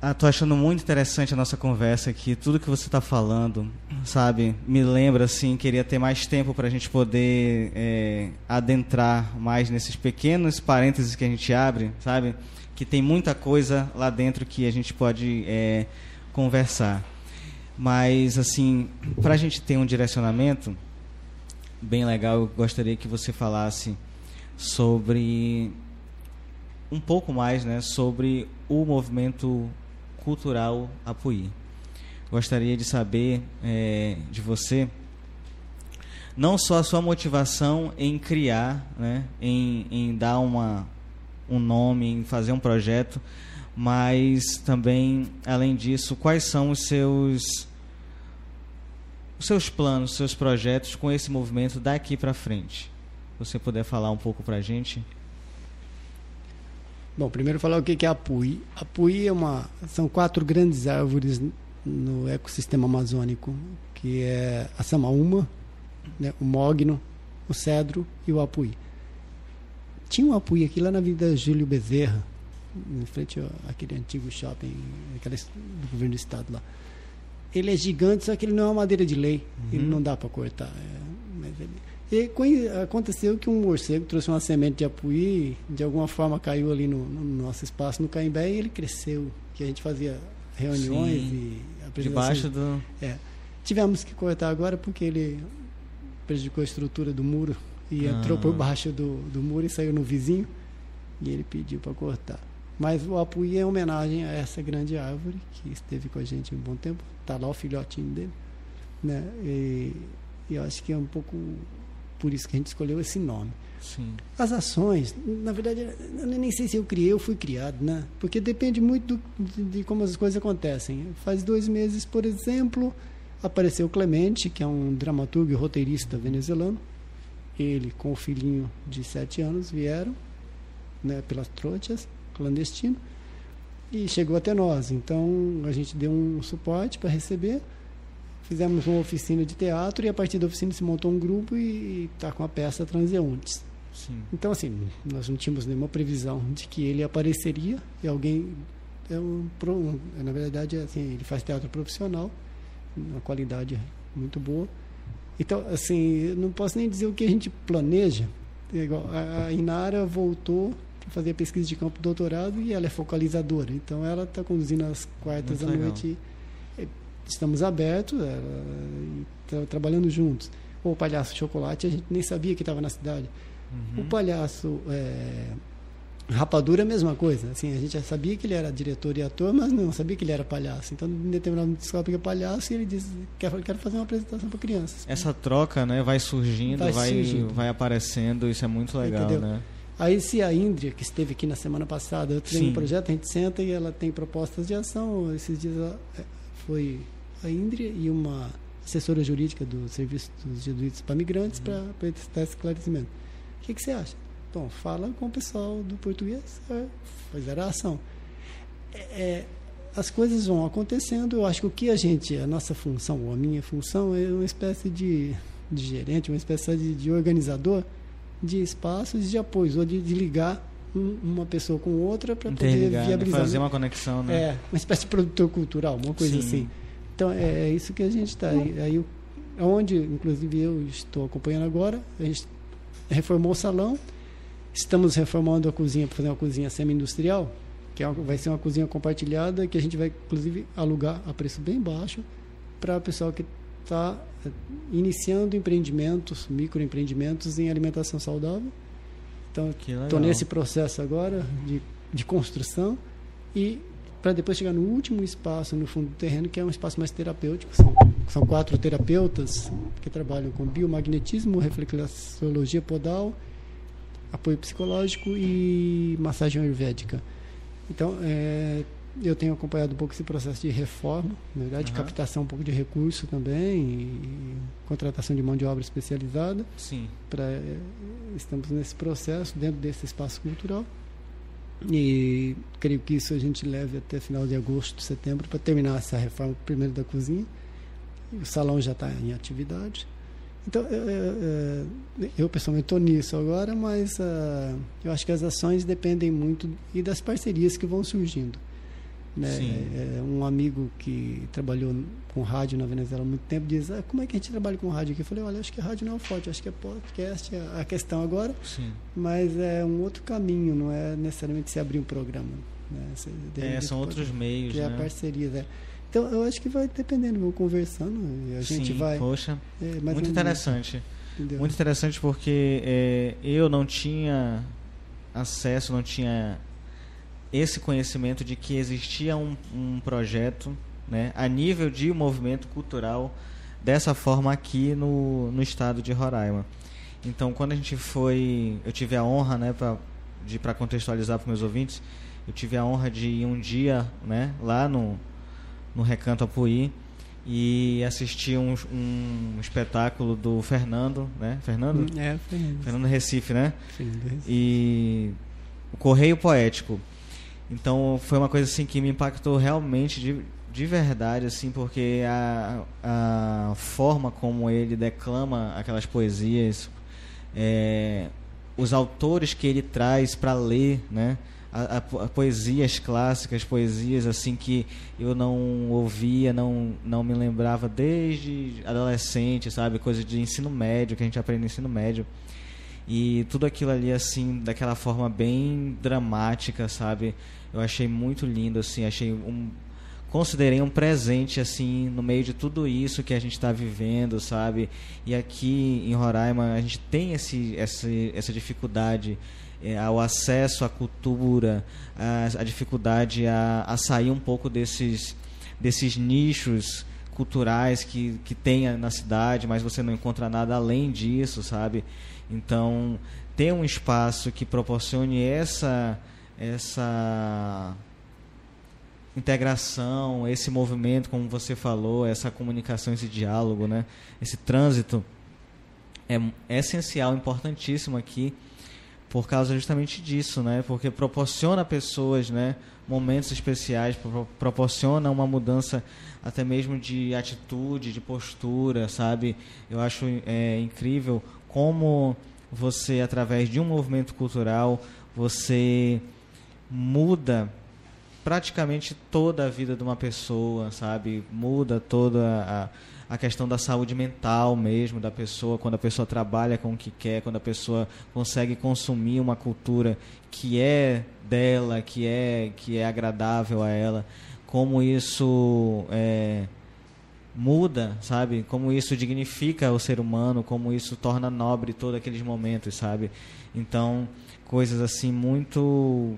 ah, achando muito interessante a nossa conversa aqui. Tudo que você está falando, sabe, me lembra assim. Queria ter mais tempo para a gente poder é, adentrar mais nesses pequenos parênteses que a gente abre, sabe? que tem muita coisa lá dentro que a gente pode é, conversar. Mas, assim, para a gente ter um direcionamento bem legal, eu gostaria que você falasse sobre um pouco mais né, sobre o movimento cultural Apuí. Gostaria de saber é, de você não só a sua motivação em criar, né, em, em dar uma, um nome, em fazer um projeto, mas também, além disso, quais são os seus os seus planos, os seus projetos com esse movimento daqui para frente? Você puder falar um pouco para a gente. Bom, primeiro falar o que é a Pui. A é uma, são quatro grandes árvores no ecossistema amazônico, que é a samaúma, né, o mogno, o cedro e o apuí. Tinha um apoio aqui lá na Avenida Júlio Bezerra, em frente àquele antigo shopping aquele, do governo do estado lá. Ele é gigante, só que ele não é uma madeira de lei. Uhum. Ele não dá para cortar. É, ele... E aconteceu que um morcego trouxe uma semente de apuí, de alguma forma caiu ali no, no nosso espaço no Caimbé e ele cresceu. Que a gente fazia reuniões Sim, e Debaixo do. É. Tivemos que cortar agora porque ele prejudicou a estrutura do muro e ah. entrou por baixo do, do muro e saiu no vizinho e ele pediu para cortar. Mas o apuí é homenagem a essa grande árvore que esteve com a gente um bom tempo. Está lá o filhotinho dele. Né? E, e, eu acho que é um pouco por isso que a gente escolheu esse nome. Sim. As ações, na verdade, eu nem sei se eu criei ou fui criado, né? Porque depende muito do, de, de, como as coisas acontecem. Faz dois meses, por exemplo, apareceu Clemente, que é um dramaturgo e roteirista venezuelano, ele com o filhinho de sete anos vieram né, pelas trochas, clandestino, e chegou até nós. Então a gente deu um suporte para receber, fizemos uma oficina de teatro e a partir da oficina se montou um grupo e está com a peça Transeuntes. Sim. Então assim, nós não tínhamos nenhuma previsão de que ele apareceria e alguém é um, na verdade assim, ele faz teatro profissional, uma qualidade muito boa então, assim, não posso nem dizer o que a gente planeja. É a Inara voltou para fazer a pesquisa de campo doutorado e ela é focalizadora. Então, ela está conduzindo as quartas Muito à noite. É, estamos abertos, tá trabalhando juntos. O Palhaço Chocolate, a gente nem sabia que estava na cidade. Uhum. O Palhaço é, Rapadura é a mesma coisa. Assim, a gente já sabia que ele era diretor e ator, mas não sabia que ele era palhaço. Então, em determinado momento, descobre que é palhaço e ele diz: quero, quero fazer uma apresentação para crianças. Essa troca né, vai surgindo, vai, vai, surgindo. vai aparecendo, isso é muito legal. Entendeu? Né? Aí, se a Índria, que esteve aqui na semana passada, eu tenho um projeto, a gente senta e ela tem propostas de ação. Esses dias é, foi a Índria e uma assessora jurídica do Serviço dos Jesuítas para Migrantes uhum. para prestar esclarecimento. O que, que você acha? Bom, fala com o pessoal do português, é, fizeram a ação. É, é, as coisas vão acontecendo, eu acho que o que a gente, a nossa função, ou a minha função, é uma espécie de, de gerente, uma espécie de, de organizador de espaços de apoio, ou de, de ligar um, uma pessoa com outra para poder né? viabilizar. Fazer uma conexão, né? É, uma espécie de produtor cultural, uma coisa Sim. assim. Então, é, é isso que a gente está. Aí, onde, inclusive, eu estou acompanhando agora, a gente reformou o salão, Estamos reformando a cozinha para fazer uma cozinha semi-industrial, que é vai ser uma cozinha compartilhada, que a gente vai, inclusive, alugar a preço bem baixo para o pessoal que está eh, iniciando empreendimentos, microempreendimentos em alimentação saudável. Então, estou nesse processo agora de, de construção e para depois chegar no último espaço no fundo do terreno, que é um espaço mais terapêutico. São, são quatro terapeutas que trabalham com biomagnetismo, reflexologia podal apoio psicológico e massagem ayurvédica. Então, é, eu tenho acompanhado um pouco esse processo de reforma, na verdade, uhum. captação um pouco de recurso também, e contratação de mão de obra especializada. Sim. Pra, é, estamos nesse processo, dentro desse espaço cultural. E creio que isso a gente leve até final de agosto, setembro, para terminar essa reforma primeiro da cozinha. O salão já está em atividade. Então, eu, eu pessoalmente estou nisso agora, mas uh, eu acho que as ações dependem muito e das parcerias que vão surgindo. Né? É, um amigo que trabalhou com rádio na Venezuela há muito tempo diz: ah, Como é que a gente trabalha com rádio aqui? Eu falei: Olha, acho que rádio não é forte, acho que é podcast é a questão agora, Sim. mas é um outro caminho, não é necessariamente se abrir um programa. Né? Você, é, são outros meios. Criar né? parcerias. É. Então, eu acho que vai dependendo, vou conversando a gente Sim, vai. Poxa, é, muito interessante. Entendeu? Muito interessante porque é, eu não tinha acesso, não tinha esse conhecimento de que existia um, um projeto né, a nível de movimento cultural dessa forma aqui no, no estado de Roraima. Então, quando a gente foi, eu tive a honra, né, pra, de para contextualizar para meus ouvintes, eu tive a honra de ir um dia, né, lá no no Recanto Apuí e assisti um, um espetáculo do Fernando, né? Fernando? É, Fernando. Fernando Recife, né? Fernando Recife. E o Correio Poético. Então foi uma coisa assim que me impactou realmente de, de verdade, assim, porque a, a forma como ele declama aquelas poesias, é, os autores que ele traz para ler, né? A, a, a, poesias clássicas, poesias assim que eu não ouvia, não, não me lembrava desde adolescente, sabe? Coisa de ensino médio, que a gente aprende no ensino médio. E tudo aquilo ali, assim, daquela forma bem dramática, sabe? Eu achei muito lindo, assim, achei um. Considerei um presente, assim, no meio de tudo isso que a gente está vivendo, sabe? E aqui em Roraima a gente tem esse, essa, essa dificuldade é, ao acesso à cultura, a, a dificuldade a, a, sair um pouco desses, desses nichos culturais que, que tem na cidade, mas você não encontra nada além disso, sabe? Então, ter um espaço que proporcione essa, essa integração, esse movimento, como você falou, essa comunicação, esse diálogo, né? esse trânsito, é, é essencial, importantíssimo aqui por causa justamente disso, né? Porque proporciona a pessoas, né, momentos especiais, pro proporciona uma mudança até mesmo de atitude, de postura, sabe? Eu acho é, incrível como você, através de um movimento cultural, você muda praticamente toda a vida de uma pessoa, sabe? Muda toda a a questão da saúde mental mesmo da pessoa, quando a pessoa trabalha com o que quer, quando a pessoa consegue consumir uma cultura que é dela, que é, que é agradável a ela, como isso é, muda, sabe? Como isso dignifica o ser humano, como isso torna nobre todos aqueles momentos, sabe? Então, coisas assim muito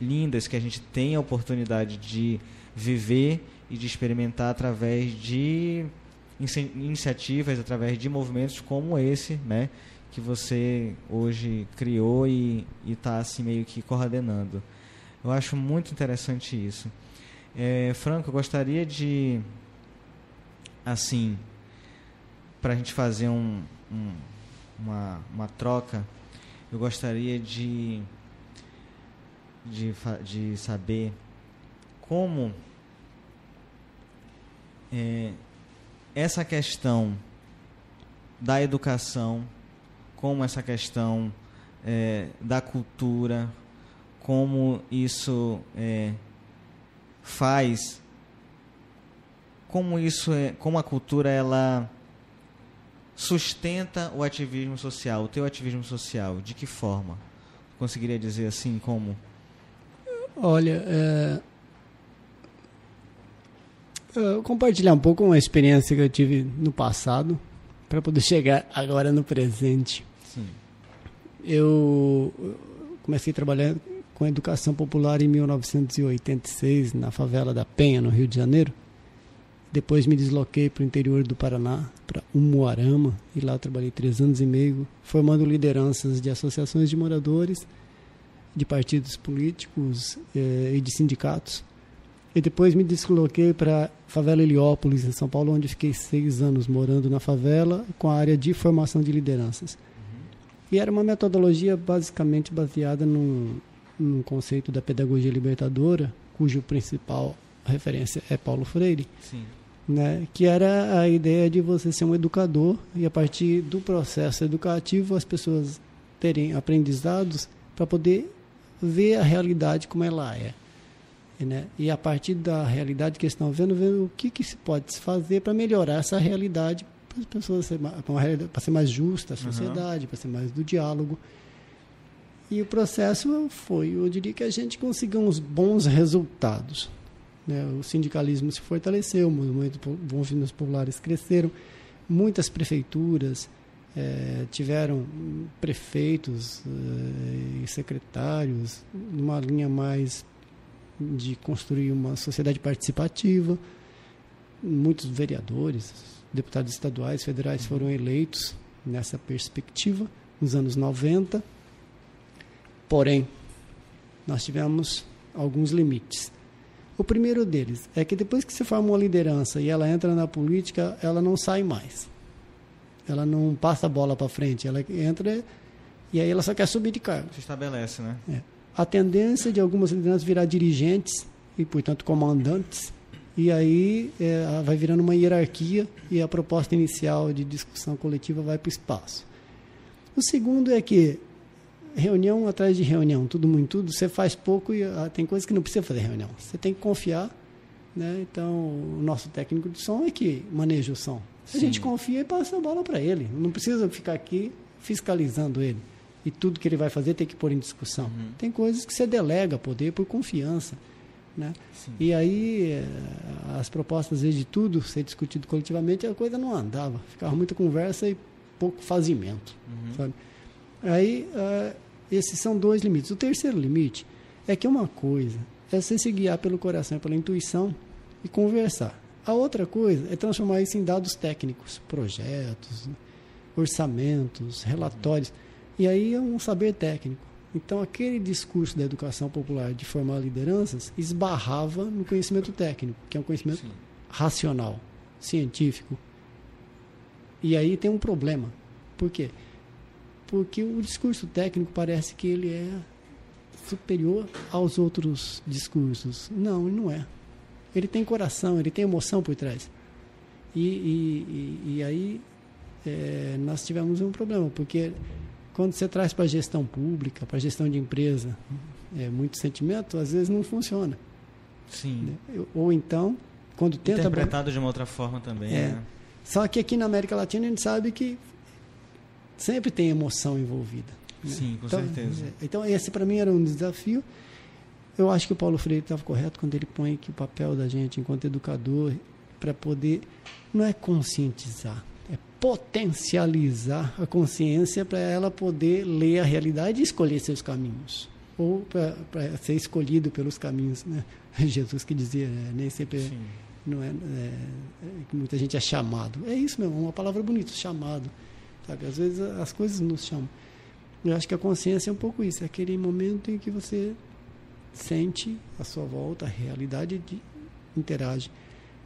lindas que a gente tem a oportunidade de viver e de experimentar através de iniciativas, através de movimentos como esse, né, que você hoje criou e está assim meio que coordenando. Eu acho muito interessante isso. É, Franco, eu gostaria de, assim, para a gente fazer um, um, uma, uma troca, eu gostaria de, de, de saber como é, essa questão da educação, como essa questão é, da cultura, como isso é, faz, como isso é, como a cultura ela sustenta o ativismo social, o teu ativismo social, de que forma? Conseguiria dizer assim como? Olha, é, uh, compartilhar um pouco uma experiência que eu tive no passado para poder chegar agora no presente. Sim. Eu comecei a trabalhar com educação popular em 1986 na favela da Penha, no Rio de Janeiro. Depois me desloquei para o interior do Paraná, para Umuarama, e lá trabalhei três anos e meio, formando lideranças de associações de moradores, de partidos políticos eh, e de sindicatos e depois me desloquei para favela Heliópolis, em São Paulo, onde fiquei seis anos morando na favela com a área de formação de lideranças. Uhum. E era uma metodologia basicamente baseada num, no conceito da pedagogia libertadora, cujo principal referência é Paulo Freire, Sim. né, que era a ideia de você ser um educador e a partir do processo educativo as pessoas terem aprendizados para poder ver a realidade como ela é. Né? E a partir da realidade que eles estão vendo, ver o que, que se pode fazer para melhorar essa realidade para as pessoas para ser mais justa a sociedade, uhum. para ser mais do diálogo. E o processo foi, eu diria que a gente conseguiu uns bons resultados. Né? O sindicalismo se fortaleceu, movimentos populares cresceram, muitas prefeituras é, tiveram prefeitos é, e secretários numa linha mais de construir uma sociedade participativa. Muitos vereadores, deputados estaduais, federais foram eleitos nessa perspectiva nos anos 90. Porém, nós tivemos alguns limites. O primeiro deles é que depois que se forma uma liderança e ela entra na política, ela não sai mais. Ela não passa a bola para frente, ela entra e aí ela só quer subir de cargo. Se estabelece, né? É. A tendência de algumas lideranças virar dirigentes e, portanto, comandantes, e aí é, vai virando uma hierarquia e a proposta inicial de discussão coletiva vai para o espaço. O segundo é que reunião atrás de reunião, tudo muito tudo, você faz pouco e ah, tem coisas que não precisa fazer reunião. Você tem que confiar, né? Então, o nosso técnico de som é que maneja o som. Sim. A gente confia e passa a bola para ele. Não precisa ficar aqui fiscalizando ele. E tudo que ele vai fazer tem que pôr em discussão. Uhum. Tem coisas que você delega poder por confiança. Né? E aí, eh, as propostas, às vezes, de tudo ser discutido coletivamente, a coisa não andava. Ficava muita conversa e pouco fazimento. Uhum. Sabe? Aí, uh, esses são dois limites. O terceiro limite é que uma coisa é você se guiar pelo coração, pela intuição e conversar. A outra coisa é transformar isso em dados técnicos, projetos, orçamentos, relatórios. E aí é um saber técnico. Então, aquele discurso da educação popular de formar lideranças esbarrava no conhecimento técnico, que é um conhecimento Sim. racional, científico. E aí tem um problema. Por quê? Porque o discurso técnico parece que ele é superior aos outros discursos. Não, ele não é ele tem coração, ele tem emoção por trás. E, e, e, e aí é, nós tivemos um problema, porque quando você traz para a gestão pública, para a gestão de empresa, é, muito sentimento, às vezes não funciona. Sim. Né? Ou então, quando tenta. Interpretado de uma outra forma também. É. Né? Só que aqui na América Latina a gente sabe que sempre tem emoção envolvida. Né? Sim, com então, certeza. É, então, esse para mim era um desafio. Eu acho que o Paulo Freire estava correto quando ele põe que o papel da gente enquanto educador para poder não é conscientizar, é potencializar a consciência para ela poder ler a realidade e escolher seus caminhos ou para ser escolhido pelos caminhos, né? Jesus que dizia, né? nem sempre Sim. não é, é, muita gente é chamado. É isso mesmo, uma palavra bonita, chamado. Sabe? Às vezes as coisas nos chamam. Eu acho que a consciência é um pouco isso, é aquele momento em que você sente a sua volta, a realidade de, interage.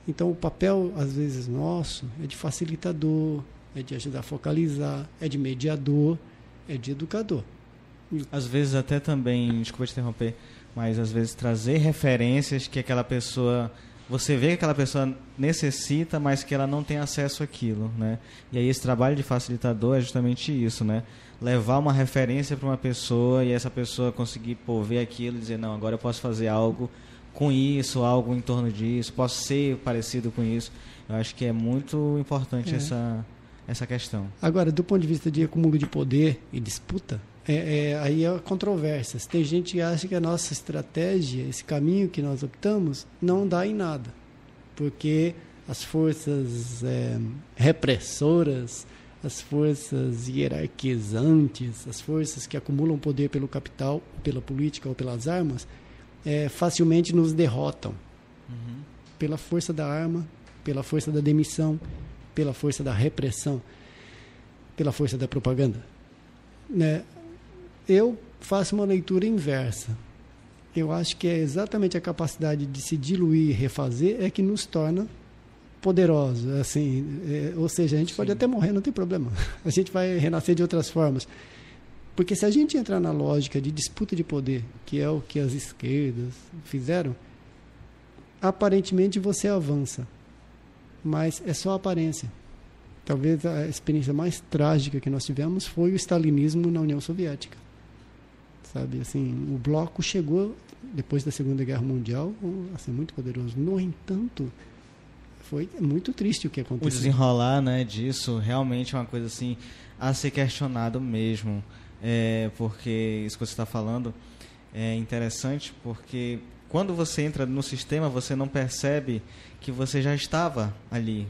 Então, o papel, às vezes, nosso é de facilitador, é de ajudar a focalizar, é de mediador, é de educador. Às vezes, até também, desculpa te interromper, mas às vezes trazer referências que aquela pessoa. Você vê que aquela pessoa necessita, mas que ela não tem acesso àquilo, né? E aí esse trabalho de facilitador é justamente isso, né? Levar uma referência para uma pessoa e essa pessoa conseguir pô, ver aquilo e dizer, não, agora eu posso fazer algo com isso, algo em torno disso, posso ser parecido com isso. Eu acho que é muito importante é. essa, essa questão. Agora, do ponto de vista de acúmulo de poder e disputa, é, é, aí é controvérsias. Tem gente que acha que a nossa estratégia, esse caminho que nós optamos, não dá em nada. Porque as forças é, repressoras as forças hierarquizantes, as forças que acumulam poder pelo capital, pela política ou pelas armas, é, facilmente nos derrotam. Uhum. Pela força da arma, pela força da demissão, pela força da repressão, pela força da propaganda. Né? Eu faço uma leitura inversa. Eu acho que é exatamente a capacidade de se diluir e refazer é que nos torna poderoso, assim, é, ou seja, a gente Sim. pode até morrer, não tem problema. A gente vai renascer de outras formas. Porque se a gente entrar na lógica de disputa de poder, que é o que as esquerdas fizeram, aparentemente você avança, mas é só aparência. Talvez a experiência mais trágica que nós tivemos foi o stalinismo na União Soviética. Sabe, assim, o bloco chegou depois da Segunda Guerra Mundial, assim, muito poderoso. No entanto, foi muito triste o que aconteceu. O desenrolar, né, disso realmente é uma coisa assim a ser questionado mesmo, é, porque isso que você está falando é interessante, porque quando você entra no sistema, você não percebe que você já estava ali,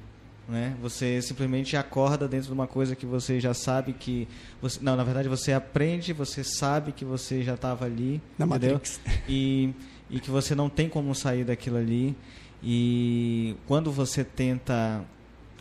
né? Você simplesmente acorda dentro de uma coisa que você já sabe que você, não, na verdade você aprende, você sabe que você já estava ali, na entendeu? Matrix. E e que você não tem como sair daquilo ali. E quando você tenta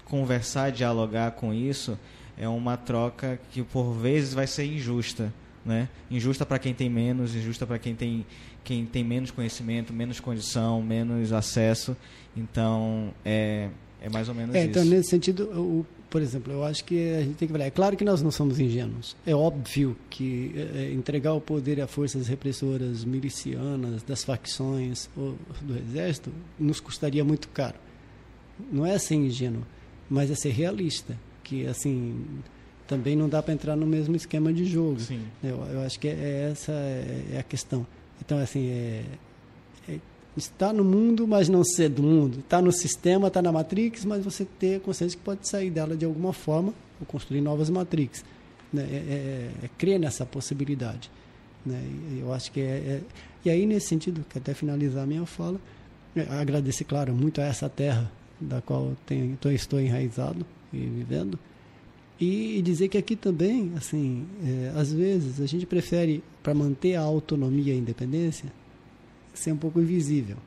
conversar, dialogar com isso, é uma troca que por vezes vai ser injusta, né? Injusta para quem tem menos, injusta para quem tem quem tem menos conhecimento, menos condição, menos acesso. Então, é, é mais ou menos é, isso. Então, nesse sentido, o, por exemplo, eu acho que a gente tem que falar. É claro que nós não somos ingênuos. É óbvio que é, é entregar o poder a forças repressoras milicianas, das facções ou do exército, nos custaria muito caro. Não é ser ingênuo, mas é ser realista. Que, assim, também não dá para entrar no mesmo esquema de jogo. Sim. Eu, eu acho que é, essa é, é a questão. Então, assim, é, é, está no mundo, mas não ser do mundo. Está no sistema, está na Matrix, mas você ter consciência que pode sair dela de alguma forma ou construir novas Matrix. Né? É, é, é crer nessa possibilidade. Né? Eu acho que é, é, E aí, nesse sentido, que até finalizar a minha fala, é, agradecer, claro, muito a essa terra da qual tenho, estou enraizado e vivendo. E, dizer que aqui também, assim, é, às vezes a gente prefere, para manter a autonomia e a independência, ser um pouco invisível.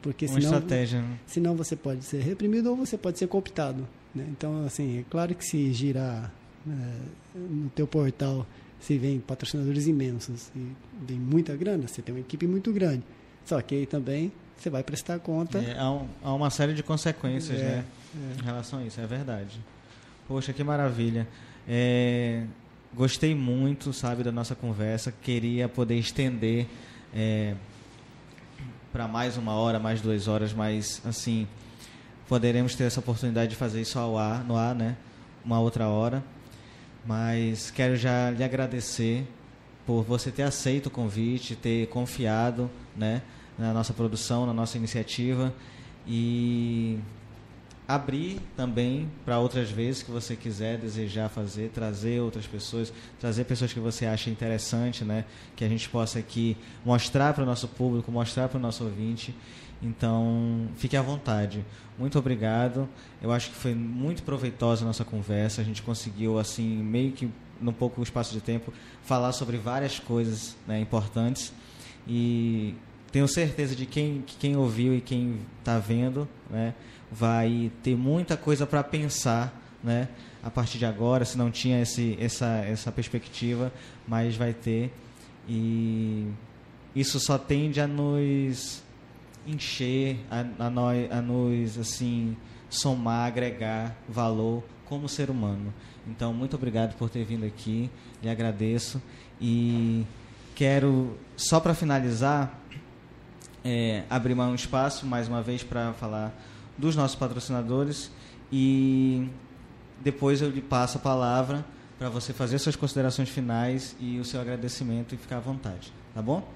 Porque Uma senão, estratégia. Né? senão você pode ser reprimido ou você pode ser cooptado. Né? Então, assim, é claro que se girar é, no teu portal, se vem patrocinadores imensos e vem muita grana, você tem uma equipe muito grande. Só que aí também você vai prestar conta. É, há, um, há, uma série de consequências, é, né? É. Em relação a isso, é verdade. Poxa, que maravilha. É, gostei muito, sabe, da nossa conversa. Queria poder estender é, para mais uma hora, mais duas horas, mas assim poderemos ter essa oportunidade de fazer isso ao ar, no ar, né? Uma outra hora. Mas quero já lhe agradecer por você ter aceito o convite, ter confiado, né, na nossa produção, na nossa iniciativa e abrir também para outras vezes que você quiser desejar fazer, trazer outras pessoas, trazer pessoas que você acha interessante, né? Que a gente possa aqui mostrar para o nosso público, mostrar para o nosso ouvinte. Então, fique à vontade. Muito obrigado. Eu acho que foi muito proveitosa a nossa conversa. A gente conseguiu, assim, meio que num pouco espaço de tempo, falar sobre várias coisas né, importantes. E tenho certeza de quem, que quem ouviu e quem está vendo, né? vai ter muita coisa para pensar, né? A partir de agora, se não tinha esse, essa, essa perspectiva, mas vai ter. E isso só tende a nos encher, a, a, nós, a nos, assim, somar, agregar valor como ser humano. Então, muito obrigado por ter vindo aqui, lhe agradeço. E quero, só para finalizar, é, abrir um espaço mais uma vez para falar dos nossos patrocinadores e depois eu lhe passo a palavra para você fazer suas considerações finais e o seu agradecimento e ficar à vontade, tá bom?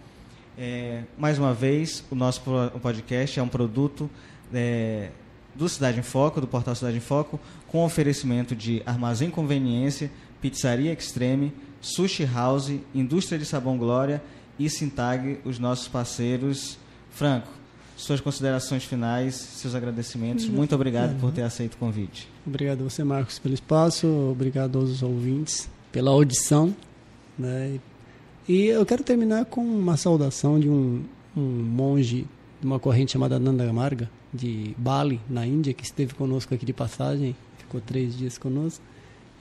É, mais uma vez, o nosso podcast é um produto é, do Cidade em Foco, do portal Cidade em Foco, com oferecimento de armazém conveniência, pizzaria extreme, sushi house, indústria de sabão Glória e Sintag, os nossos parceiros. Franco, suas considerações finais, seus agradecimentos. Muito obrigado por ter aceito o convite. Obrigado a você, Marcos, pelo espaço. Obrigado aos ouvintes pela audição. Né? E eu quero terminar com uma saudação de um, um monge de uma corrente chamada Nanda Marga, de Bali, na Índia, que esteve conosco aqui de passagem, ficou três dias conosco.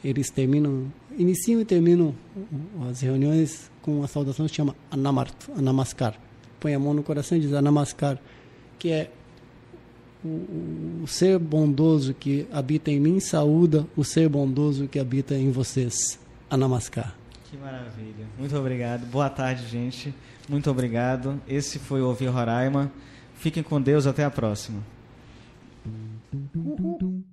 Eles terminam, iniciam e terminam as reuniões com uma saudação que se chama Anamarto, Anamaskar põe a mão no coração e diz Anamaskar Namaskar, que é o, o ser bondoso que habita em mim saúda o ser bondoso que habita em vocês. Anamaskar Namaskar. Que maravilha. Muito obrigado. Boa tarde, gente. Muito obrigado. Esse foi o Ouvir Roraima. Fiquem com Deus. Até a próxima. Uhum.